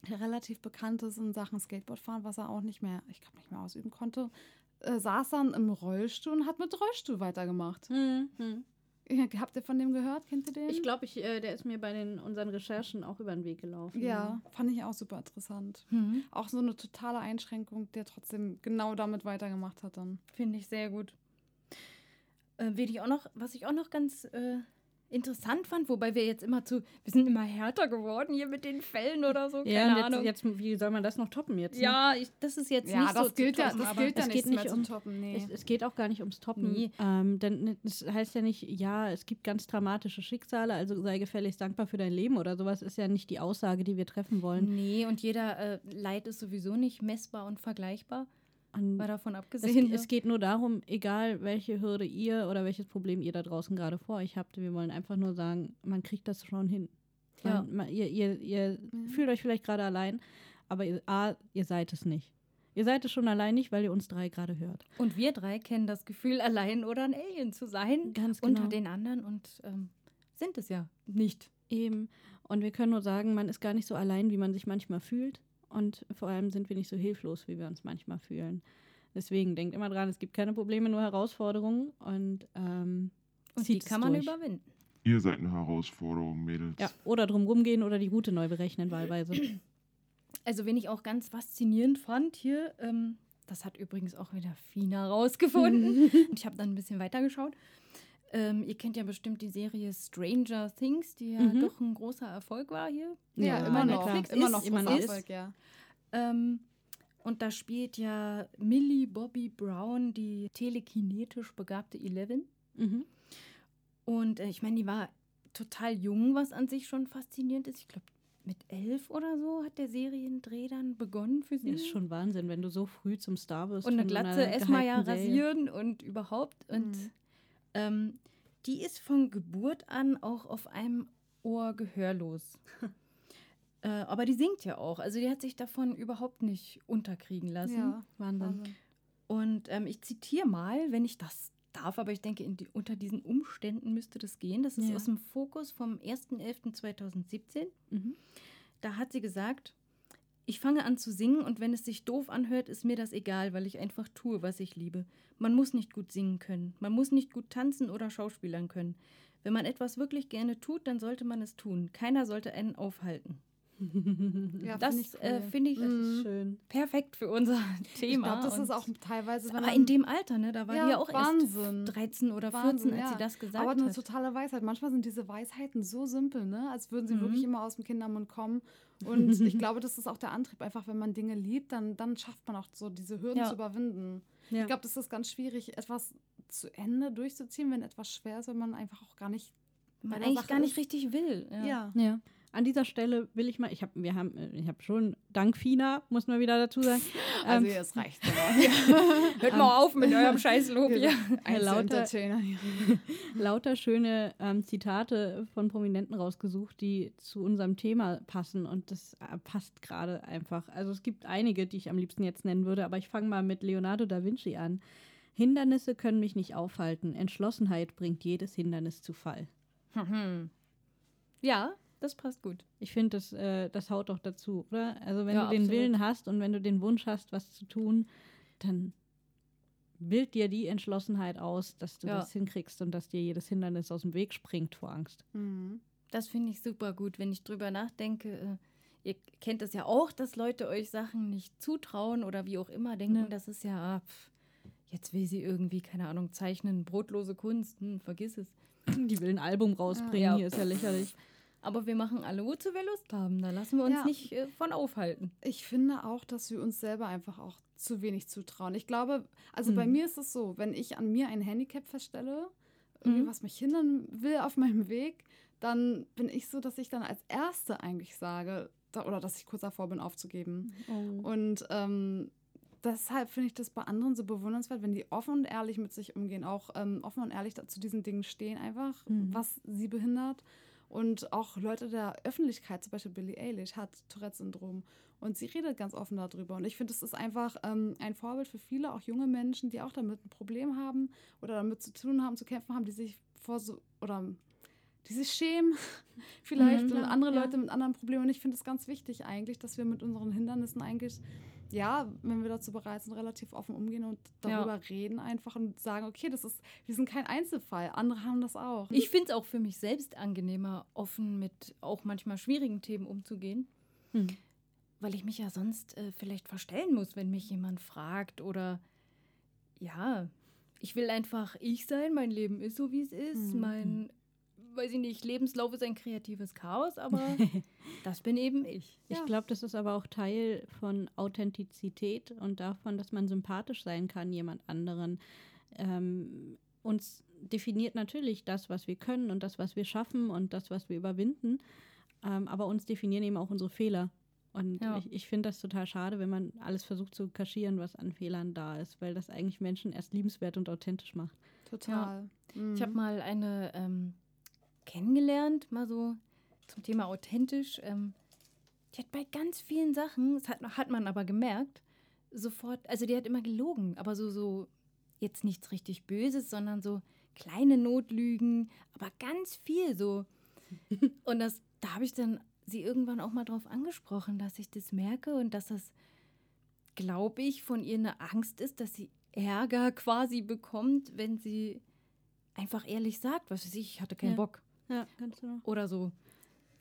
relativ bekannt ist in Sachen Skateboardfahren, was er auch nicht mehr, ich glaube, nicht mehr ausüben konnte. Äh, saß dann im Rollstuhl und hat mit Rollstuhl weitergemacht. Ja, habt ihr von dem gehört? Kennt ihr den?
Ich glaube, ich, äh, der ist mir bei den, unseren Recherchen auch über den Weg gelaufen.
Ja, fand ich auch super interessant.
Mhm.
Auch so eine totale Einschränkung, der trotzdem genau damit weitergemacht hat dann.
Finde ich sehr gut. Äh, ich auch noch, was ich auch noch ganz äh, interessant fand, wobei wir jetzt immer zu, wir sind immer härter geworden hier mit den Fällen oder so, keine
Ja, und
Ahnung.
jetzt, jetzt, wie soll man das noch toppen jetzt? ne?
ja, ich, das ist jetzt
Ja,
nicht
das
so
gilt
zu
ja,
toppen,
das gilt ja
es
nicht
geht nicht um-
toppen. Nee.
Es, es geht auch gar nicht ums Toppen.
Nee.
Ähm, denn es heißt ja nicht, ja, es gibt ganz dramatische Schicksale, also sei gefälligst dankbar für dein Leben oder sowas, ist ja nicht die Aussage, die wir treffen wollen.
Nee, und jeder äh, Leid ist sowieso nicht messbar und vergleichbar,
Und
mal davon
es,
abgesehen.
es geht nur darum, egal welche Hürde ihr oder welches Problem ihr da draußen gerade vor euch habt, wir wollen einfach nur sagen, man kriegt das schon hin.
Ja.
Man, man, ihr ihr, ihr
Mhm.
fühlt euch vielleicht gerade allein, aber ihr, A, ihr seid es nicht. Ihr seid es schon allein nicht, weil ihr uns drei gerade hört.
und wir drei kennen das Gefühl, allein oder ein Alien zu sein
Ganz
unter
genau.
den anderen und ähm, sind es ja nicht.
Eben. Und wir können nur sagen, man ist gar nicht so allein, wie man sich manchmal fühlt. Und vor allem sind wir nicht so hilflos, wie wir uns manchmal fühlen. Deswegen denkt immer dran, es gibt keine Probleme, nur Herausforderungen. Und, ähm,
Und die kann man
durch.
überwinden.
Ihr seid eine Herausforderung, Mädels.
Ja, oder drum rumgehen oder die Route neu berechnen, wahlweise. [CLEARS THROAT]
Also, wen ich auch ganz faszinierend fand hier, ähm, das hat übrigens auch wieder Fina rausgefunden. [LAUGHS] Und ich habe dann ein bisschen weitergeschaut. Ähm, ihr kennt ja bestimmt die Serie Stranger Things, die ja
Mhm.
doch ein großer Erfolg war hier.
Ja,
Ja,
immer noch.
klar.
Immer noch
immer noch.
Erfolg, ja.
Ähm, und da spielt ja Millie Bobby Brown, die telekinetisch begabte Eleven.
Mhm.
Und äh, ich meine, die war total jung, was an sich schon faszinierend ist. Ich glaube, mit elf oder so hat der Seriendreh dann begonnen für sie.
Das ist schon Wahnsinn, wenn du so früh zum Star wirst.
und eine Glatze erstmal ja rasieren und überhaupt. Und
Mhm.
Ähm, die ist von Geburt an auch auf einem Ohr gehörlos. [LAUGHS] äh, aber die singt ja auch. Also die hat sich davon überhaupt nicht unterkriegen lassen.
Ja,
Wahnsinn.
Wahnsinn.
Und ähm, ich zitiere mal, wenn ich das darf, aber ich denke, die, unter diesen Umständen müsste das gehen. Das ist
Ja.
aus dem Fokus vom 1.11.2017.
Mhm.
Da hat sie gesagt, ich fange an zu singen und wenn es sich doof anhört, ist mir das egal, weil ich einfach tue, was ich liebe. Man muss nicht gut singen können. Man muss nicht gut tanzen oder schauspielern können. Wenn man etwas wirklich gerne tut, dann sollte man es tun. Keiner sollte einen aufhalten.
Ja,
das
find ich
äh,
cool.
finde ich
Mhm.
Schön.
perfekt für unser [LAUGHS]
Ich
Thema.
glaube, das ist auch teilweise,
aber in dem Alter, ne? Da war
Ja,
die ja auch
Wahnsinn.
erst 13 oder 14,
Wahnsinn,
als
ja.
sie das gesagt
aber eine
hat.
totale Weisheit. Manchmal sind diese Weisheiten so simpel, ne? als würden sie
Mhm.
wirklich immer aus dem Kindermund kommen. Und [LAUGHS] ich glaube, das ist auch der Antrieb. Einfach, wenn man Dinge liebt, dann, dann schafft man auch so diese Hürden
Ja.
zu überwinden. Ich glaube, das ist ganz schwierig, etwas zu Ende durchzuziehen, wenn etwas schwer ist, wenn man einfach auch gar nicht.
man eigentlich
Sache
gar nicht
ist.
richtig will. Ja.
Ja.
An dieser Stelle will ich mal, ich habe, wir haben, äh, ich habe schon, dank Fina, muss man wieder dazu sagen. [LAUGHS]
Also
ähm,
jetzt reicht. [LAUGHS] [LAUGHS]
Hört mal auf mit eurem Scheißlob hier.
Ein
lauter- lauter schöne ähm, Zitate von Prominenten rausgesucht, die zu unserem Thema passen. Und das äh, passt gerade einfach. Also es gibt einige, die ich am liebsten jetzt nennen würde, aber ich fange mal mit Leonardo da Vinci an. Hindernisse können mich nicht aufhalten. Entschlossenheit bringt jedes Hindernis zu Fall.
ja, das passt gut.
Ich finde, das, äh, das haut doch dazu, oder? Also wenn
Ja,
du den
absolut.
Willen hast und wenn du den Wunsch hast, was zu tun, dann bild dir die Entschlossenheit aus, dass du
Ja.
das hinkriegst und dass dir jedes Hindernis aus dem Weg springt vor Angst.
Mhm.
Das finde ich super gut, wenn ich drüber nachdenke. Äh, ihr kennt es ja auch, dass Leute euch Sachen nicht zutrauen oder wie auch immer denken,
Ja.
das ist ja, ah, pff, jetzt will sie irgendwie, keine Ahnung, zeichnen, brotlose Kunst, hm, vergiss es.
Die will ein Album rausbringen,
Ja.
hier ist ja lächerlich.
Aber wir machen alle, wozu wir Lust haben. Da lassen wir uns
Ja.
nicht äh, von aufhalten.
Ich finde auch, dass wir uns selber einfach auch zu wenig zutrauen. Ich glaube, also bei
Mhm.
mir ist es so, wenn ich an mir ein Handicap feststelle, irgendwie
Mhm.
was mich hindern will auf meinem Weg, dann bin ich so, dass ich dann als Erste eigentlich sage, da, oder dass ich kurz davor bin, aufzugeben.
Oh.
Und ähm, deshalb finde ich das bei anderen so bewundernswert, wenn die offen und ehrlich mit sich umgehen, auch ähm, offen und ehrlich zu diesen Dingen stehen, einfach,
Mhm.
was sie behindert. Und auch Leute der Öffentlichkeit, zum Beispiel Billie Eilish, hat Tourette-Syndrom. Und sie redet ganz offen darüber. Und ich finde, es ist einfach ähm, ein Vorbild für viele, auch junge Menschen, die auch damit ein Problem haben oder damit zu tun haben, zu kämpfen haben, die sich vor so oder die sich schämen, [LAUGHS] vielleicht
Mhm,
andere
ja.
Leute mit anderen Problemen. Und ich finde es ganz wichtig eigentlich, dass wir mit unseren Hindernissen eigentlich, ja, wenn wir dazu bereit sind, relativ offen umgehen und
Ja.
darüber reden einfach und sagen, okay, das ist, wir sind kein Einzelfall, andere haben das auch.
Ich finde es auch für mich selbst angenehmer, offen mit auch manchmal schwierigen Themen umzugehen.
Hm.
weil ich mich ja sonst äh, vielleicht verstellen muss, wenn mich jemand fragt oder ja, ich will einfach ich sein, mein Leben ist so, wie es ist,
Mhm.
mein, weiß ich nicht, Lebenslauf ist ein kreatives Chaos, aber [LAUGHS] das bin eben ich.
Ich
Ja.
glaube, das ist aber auch Teil von Authentizität und davon, dass man sympathisch sein kann, jemand anderen. Ähm, uns definiert natürlich das, was wir können und das, was wir schaffen und das, was wir überwinden. Ähm, aber uns definieren eben auch unsere Fehler. Und
Ja.
ich, ich finde das total schade, wenn man alles versucht zu kaschieren, was an Fehlern da ist, weil das eigentlich Menschen erst liebenswert und authentisch macht.
Total.
Ich habe
Mhm.
mal eine ähm, kennengelernt, mal so zum Thema authentisch. Ähm, die hat bei ganz vielen Sachen, das hat, hat man aber gemerkt, sofort, also die hat immer gelogen, aber so, so jetzt nichts richtig Böses, sondern so kleine Notlügen, aber ganz viel so. [LAUGHS] Und das, da habe ich dann sie irgendwann auch mal drauf angesprochen, dass ich das merke und dass das, glaube ich, von ihr eine Angst ist, dass sie Ärger quasi bekommt, wenn sie einfach ehrlich sagt, was weiß ich, ich hatte keinen
Ja.
Bock
Ja, ganz genau.
oder so.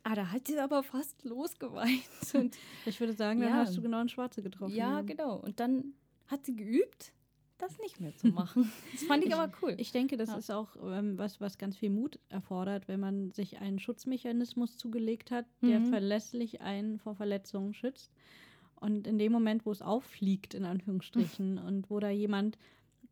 Ah, da hat sie aber fast losgeweint. Und
Ich würde sagen, dann
Ja.
hast du genau ein Schwarze getroffen.
ja, genau. Und dann hat sie geübt, das nicht mehr zu machen. [LAUGHS] Das fand ich, aber cool.
Ich denke, das
Ja.
ist auch ähm, was, was ganz viel Mut erfordert, wenn man sich einen Schutzmechanismus zugelegt hat, der
Mhm.
verlässlich einen vor Verletzungen schützt. Und in dem Moment, wo es auffliegt, in Anführungsstrichen, [LAUGHS] und wo da jemand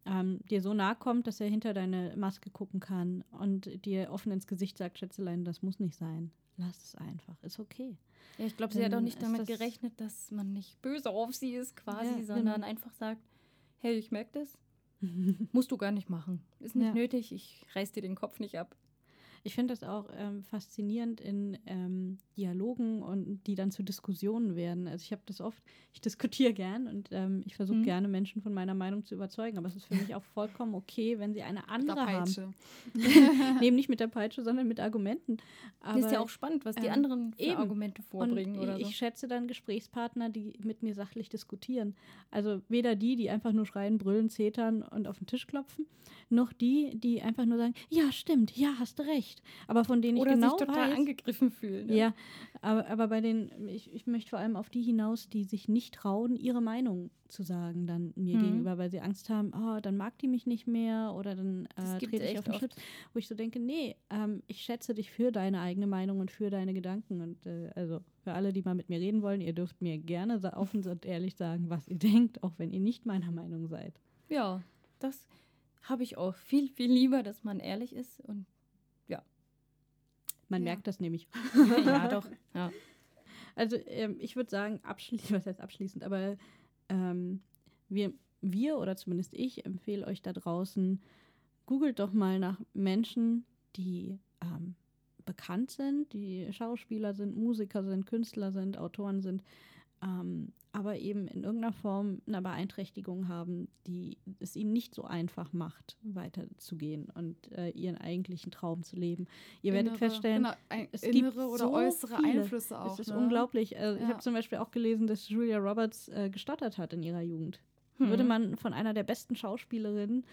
ähm, dir so nahe kommt, dass er hinter deine Maske gucken kann und dir offen ins Gesicht sagt, Schätzelein, das muss nicht sein. Lass es einfach, ist okay.
Ja, ich glaube, sie hat auch nicht damit
das-
gerechnet, dass man nicht böse auf sie ist quasi,
Ja,
sondern
genau.
einfach sagt, hey, ich merke das, [LAUGHS] musst du gar nicht machen. Ist nicht
Ja.
nötig, ich reiß dir den Kopf nicht ab.
Ich finde das auch ähm, faszinierend in ähm, Dialogen und die dann zu Diskussionen werden. Also ich habe das oft, ich diskutiere gern und ähm, ich versuche
Mhm.
gerne Menschen von meiner Meinung zu überzeugen, aber es ist für [LAUGHS] mich auch vollkommen okay, wenn sie eine
Der
andere haben.
Peitsche. [LAUGHS]
Nee, nicht mit der Peitsche, sondern mit Argumenten. Aber
ist ja auch spannend, was die
ähm,
anderen für
eben.
Argumente vorbringen
und
oder
ich,
so.
ich schätze dann Gesprächspartner, die mit mir sachlich diskutieren. Also weder die, die einfach nur schreien, brüllen, zetern und auf den Tisch klopfen, noch die, die einfach nur sagen, ja, stimmt, ja, hast du recht. Aber von denen
oder
ich genau
sich total
weiß,
angegriffen fühlen. ne?
ja, aber, aber bei den, ich, ich möchte vor allem auf die hinaus, die sich nicht trauen, ihre Meinung zu sagen, dann mir
Mhm.
gegenüber, weil sie Angst haben, oh, dann mag die mich nicht mehr oder dann äh, trete ich auf den
oft.
Schlips. Wo ich so denke, nee, ähm, ich schätze dich für deine eigene Meinung und für deine Gedanken. Und äh, also für alle, die mal mit mir reden wollen, ihr dürft mir gerne offen und ehrlich sagen, was ihr [LAUGHS] denkt, auch wenn ihr nicht meiner Meinung seid.
ja, das habe ich auch viel, viel lieber, dass man ehrlich ist und
Man
Ja.
merkt das nämlich. [LAUGHS] [LAUGHS]
ja, doch. Ja.
Also ähm, ich würde sagen, abschließend, [LAUGHS] was heißt abschließend, aber ähm, wir, wir oder zumindest ich empfehle euch da draußen, googelt doch mal nach Menschen, die ähm, bekannt sind, die Schauspieler sind, Musiker sind, Künstler sind, Autoren sind, ähm, aber eben in irgendeiner Form eine Beeinträchtigung haben, die es ihnen nicht so einfach macht, weiterzugehen und äh, ihren eigentlichen Traum zu leben. Ihr werdet
Innere-
feststellen,
genau, ein,
es gibt
innere oder
so
äußere
viele.
Einflüsse auch.
es ist
ne?
unglaublich. Also Ich
Ja.
habe zum Beispiel auch gelesen, dass Julia Roberts äh, gestottert hat in ihrer Jugend.
Hm.
Würde man von einer der besten Schauspielerinnen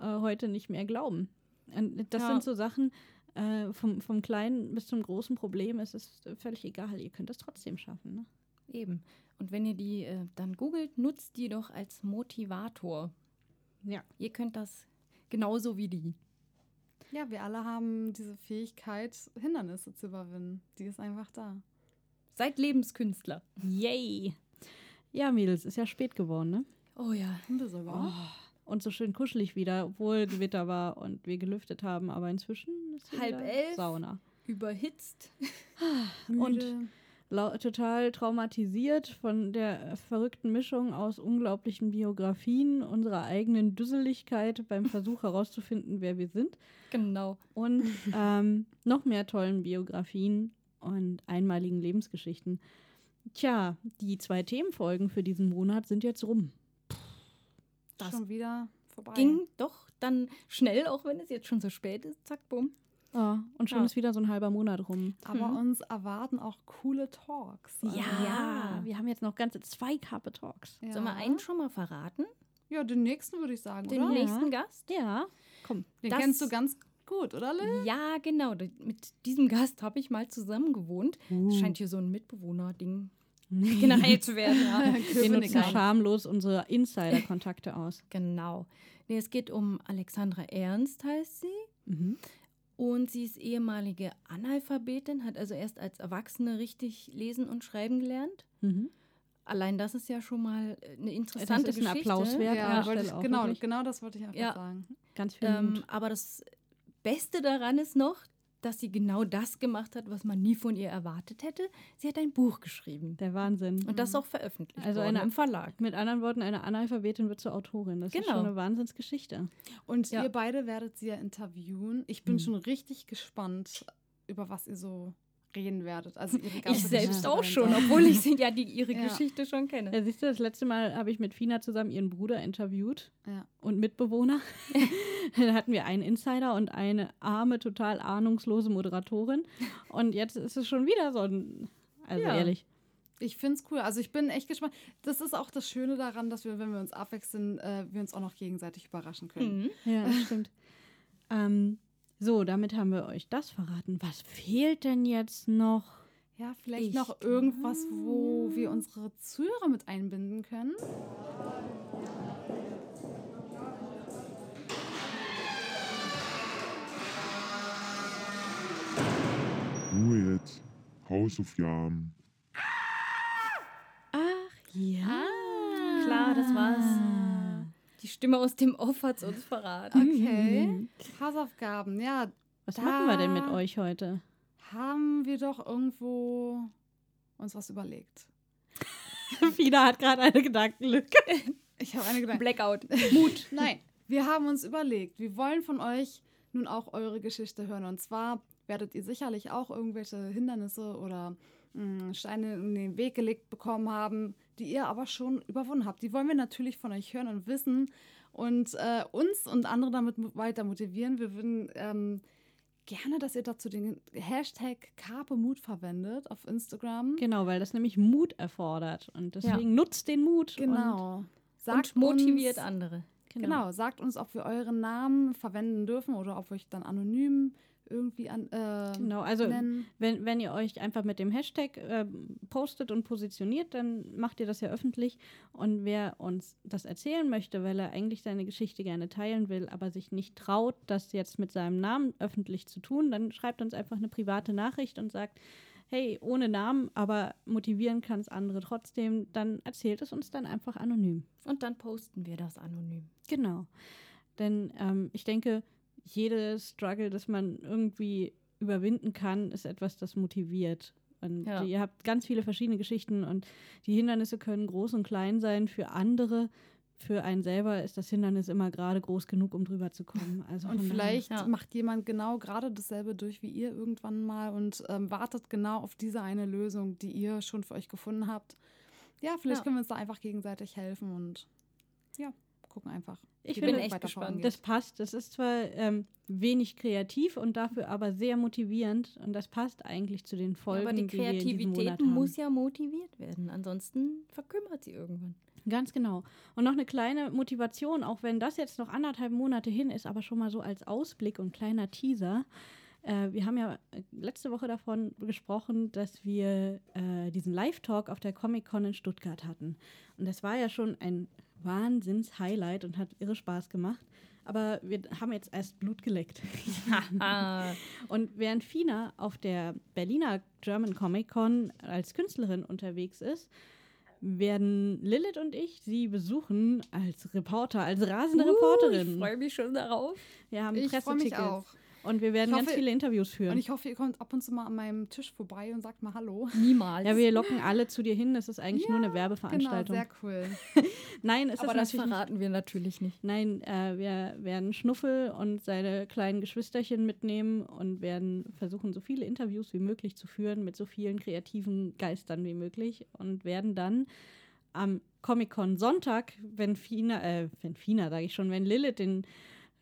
äh, heute nicht mehr glauben. Und das
Ja.
sind so Sachen, äh, vom, vom kleinen bis zum großen Problem. Es ist völlig egal. Ihr könnt es trotzdem schaffen. Ne?
Eben. Und wenn ihr die äh, dann googelt, nutzt die doch als Motivator.
Ja.
Ihr könnt das genauso wie die.
Ja, wir alle haben diese Fähigkeit, Hindernisse zu überwinden. Die ist einfach da.
Seid Lebenskünstler.
Yay! Ja, Mädels, ist ja spät geworden, ne?
Oh ja.
Sogar.
Und so schön kuschelig wieder, obwohl Gewitter war und wir gelüftet haben. Aber inzwischen ist hier
Halb elf.
Sauna.
Überhitzt.
Und
Müde.
lau- total traumatisiert von der verrückten Mischung aus unglaublichen Biografien, unserer eigenen Düsseligkeit beim Versuch herauszufinden, wer wir sind
Genau.
und ähm, noch mehr tollen Biografien und einmaligen Lebensgeschichten. Tja, die zwei Themenfolgen für diesen Monat sind jetzt rum.
Das
schon wieder vorbei.
ging doch dann schnell, auch wenn es jetzt schon so spät ist. Zack, bumm.
Ja, und schon
Ja.
ist wieder so ein halber Monat rum.
Aber
Mhm.
uns erwarten auch coole Talks. Also,
Ja, wir haben jetzt noch ganze zwei Carpe Talks.
ja.
Sollen wir einen schon mal verraten?
Ja, den nächsten würde ich sagen,
Den
oder?
Ja.
nächsten Gast?
Ja, komm.
Den
Das-
kennst du ganz gut, oder Lil?
Ja, genau. Mit diesem Gast habe ich mal zusammen gewohnt.
Uh.
Scheint hier so ein Mitbewohner-Ding generell zu werden. Ja. [LAUGHS]
Wir nutzen schamlos unsere Insider-Kontakte aus.
Genau. Nee, es geht um Alexandra Ernst, heißt sie.
Mhm.
Und sie ist ehemalige Analphabetin, hat also erst als Erwachsene richtig lesen und schreiben gelernt.
Mhm.
Allein das ist ja schon mal äh, eine
Das
interessante
ist ein
Geschichte.
Applaus wert.
Ja,
an der
wollte
Stelle
ich,
auch
genau,
wirklich.
genau das wollte ich einfach
Ja.
sagen.
Ganz viel
Ähm, aber das Beste daran ist noch, dass sie genau das gemacht hat, was man nie von ihr erwartet hätte. Sie hat ein Buch geschrieben.
Der Wahnsinn.
Und das auch veröffentlicht
Also eine-
im Verlag.
Mit anderen Worten, eine Analphabetin wird zur Autorin. Das ist
Genau.
schon eine Wahnsinnsgeschichte.
Und
Ja.
ihr beide werdet sie ja interviewen. Ich bin
Mhm.
schon richtig gespannt, über was ihr so reden werdet. Also ihre
Ich
ganze
selbst
Geschichte
auch schon, obwohl ich sie ja die, ihre [LAUGHS]
Ja.
Geschichte schon kenne.
Ja, siehst du, das letzte Mal habe ich mit Fina zusammen ihren Bruder interviewt
Ja.
und Mitbewohner. [LAUGHS] Dann hatten wir einen Insider und eine arme, total ahnungslose Moderatorin. Und jetzt ist es schon wieder so ein. Also
Ja.
ehrlich.
Ich finde es cool. Also ich bin echt gespannt. Das ist auch das Schöne daran, dass wir, wenn wir uns abwechseln, äh, wir uns auch noch gegenseitig überraschen können.
Mhm.
Ja, das stimmt. ähm, so, damit haben wir euch das verraten. Was fehlt denn jetzt noch?
Ja, vielleicht
Ich-
noch irgendwas, wo wir unsere Zuhörer mit einbinden können.
Ruhe jetzt. Hausaufgaben.
Ach ja.
Klar, das war's. Die Stimme aus dem Off hat's uns verraten.
Okay. Hausaufgaben. Ja,
Was machen wir denn mit euch heute?
haben wir doch irgendwo uns was überlegt. [LAUGHS]
Fina hat gerade eine Gedankenlücke.
Ich habe eine Gedanke.
Blackout. [LAUGHS]
Mut. Nein, wir haben uns überlegt, wir wollen von euch nun auch eure Geschichte hören. Und zwar werdet ihr sicherlich auch irgendwelche Hindernisse oder mh, Steine in den Weg gelegt bekommen haben, die ihr aber schon überwunden habt. Die wollen wir natürlich von euch hören und wissen und äh, uns und andere damit weiter motivieren. Wir würden ähm, gerne, dass ihr dazu den Hashtag Carpemut verwendet auf Instagram.
Genau, weil das nämlich Mut erfordert. Und deswegen nutzt den Mut.
Genau.
Und motiviert
uns,
andere.
Und,
Genau. sagt uns, ob wir euren Namen verwenden dürfen oder ob wir euch dann anonym irgendwie an, äh,
Genau, also
nennen.
wenn, wenn ihr euch einfach mit dem Hashtag äh, postet und positioniert, dann macht ihr das ja öffentlich. Und wer uns das erzählen möchte, weil er eigentlich seine Geschichte gerne teilen will, aber sich nicht traut, das jetzt mit seinem Namen öffentlich zu tun, dann schreibt uns einfach eine private Nachricht und sagt, hey, ohne Namen, aber motivieren kann es andere trotzdem, dann erzählt es uns dann einfach anonym.
Und dann posten wir das anonym.
Genau. Denn ähm, ich denke, jedes Struggle, das man irgendwie überwinden kann, ist etwas, das motiviert. Und
Ja.
ihr habt ganz viele verschiedene Geschichten und die Hindernisse können groß und klein sein für andere. Für einen selber ist das Hindernis immer gerade groß genug, um drüber zu kommen. Also
Und vielleicht
ja.
macht jemand genau gerade dasselbe durch wie ihr irgendwann mal und ähm, wartet genau auf diese eine Lösung, die ihr schon für euch gefunden habt. Ja, vielleicht
Ja.
können wir uns da einfach gegenseitig helfen und ja, gucken einfach.
Ich finde,
es
echt gespannt.
Das passt. Das ist zwar ähm, wenig kreativ und dafür aber sehr motivierend und das passt eigentlich zu den Folgen,
Aber die
die wir in diesem Monat
Kreativität
haben.
muss ja motiviert werden. Ansonsten verkümmert sie irgendwann.
Ganz genau. Und noch eine kleine Motivation, auch wenn das jetzt noch anderthalb Monate hin ist, aber schon mal so als Ausblick und kleiner Teaser. Äh, wir haben ja äh, letzte Woche davon gesprochen, dass wir äh, diesen Live-Talk auf der Comic-Con in Stuttgart hatten. Und das war ja schon ein Wahnsinns-Highlight und hat irre Spaß gemacht. Aber wir haben jetzt erst Blut geleckt. [LAUGHS] Und während Fina auf der Berliner German Comic Con als Künstlerin unterwegs ist, werden Lilith und ich sie besuchen als Reporter, als rasende
ich
Reporterin.
freue mich schon darauf.
Wir haben
Ich freue mich
Pressetickets
auch.
Und wir werden
Ich
ganz
hoffe-
viele Interviews führen.
Und ich hoffe, ihr kommt ab und zu mal an meinem Tisch vorbei und sagt mal Hallo.
Niemals.
ja, wir locken alle zu dir hin. Das ist eigentlich nur eine
Genau,
Werbeveranstaltung.
sehr cool. [LAUGHS]
Nein, ist
Aber
das
das
natürlich nicht.
verraten wir natürlich nicht.
Nein, äh, wir werden Schnuffel und seine kleinen Geschwisterchen mitnehmen und werden versuchen, so viele Interviews wie möglich zu führen mit so vielen kreativen Geistern wie möglich und werden dann am Comic-Con Sonntag, wenn Fina, äh, wenn Fina, sage ich schon, wenn Lilith den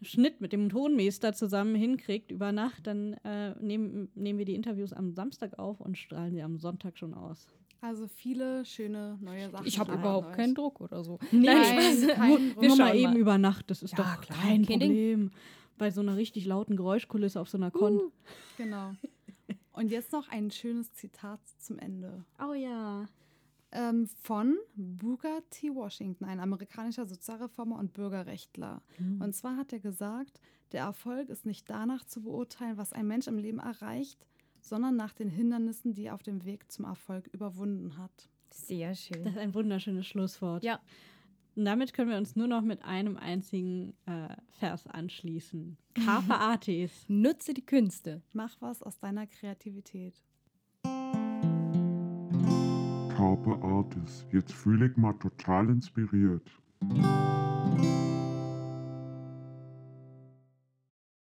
Schnitt mit dem Tonmeister zusammen hinkriegt über Nacht, dann äh, nehmen, nehmen wir die Interviews am Samstag auf und strahlen sie am Sonntag schon aus.
Also viele schöne neue Sachen.
Ich habe überhaupt keinen Druck oder so.
Nee,
Nein, kein
nur,
Druck.
nur mal
schauen
eben
mal.
über Nacht, das ist
Ja,
doch
klar, kein Ding.
Problem. Bei so einer richtig lauten Geräuschkulisse auf so einer Con.
Genau. Und jetzt noch ein schönes Zitat zum Ende.
Oh ja.
Ähm, von Booker T. Washington, ein amerikanischer Sozialreformer und Bürgerrechtler. Und zwar hat er gesagt, der Erfolg ist nicht danach zu beurteilen, was ein Mensch im Leben erreicht, sondern nach den Hindernissen, die er auf dem Weg zum Erfolg überwunden hat.
Sehr schön.
Das ist ein wunderschönes Schlusswort.
Ja.
Und damit können wir uns nur noch mit einem einzigen äh, Vers anschließen. Carpe Artis.
Nutze die Künste.
Mach was aus deiner Kreativität.
Carpe Artis. Jetzt fühle ich mal total inspiriert.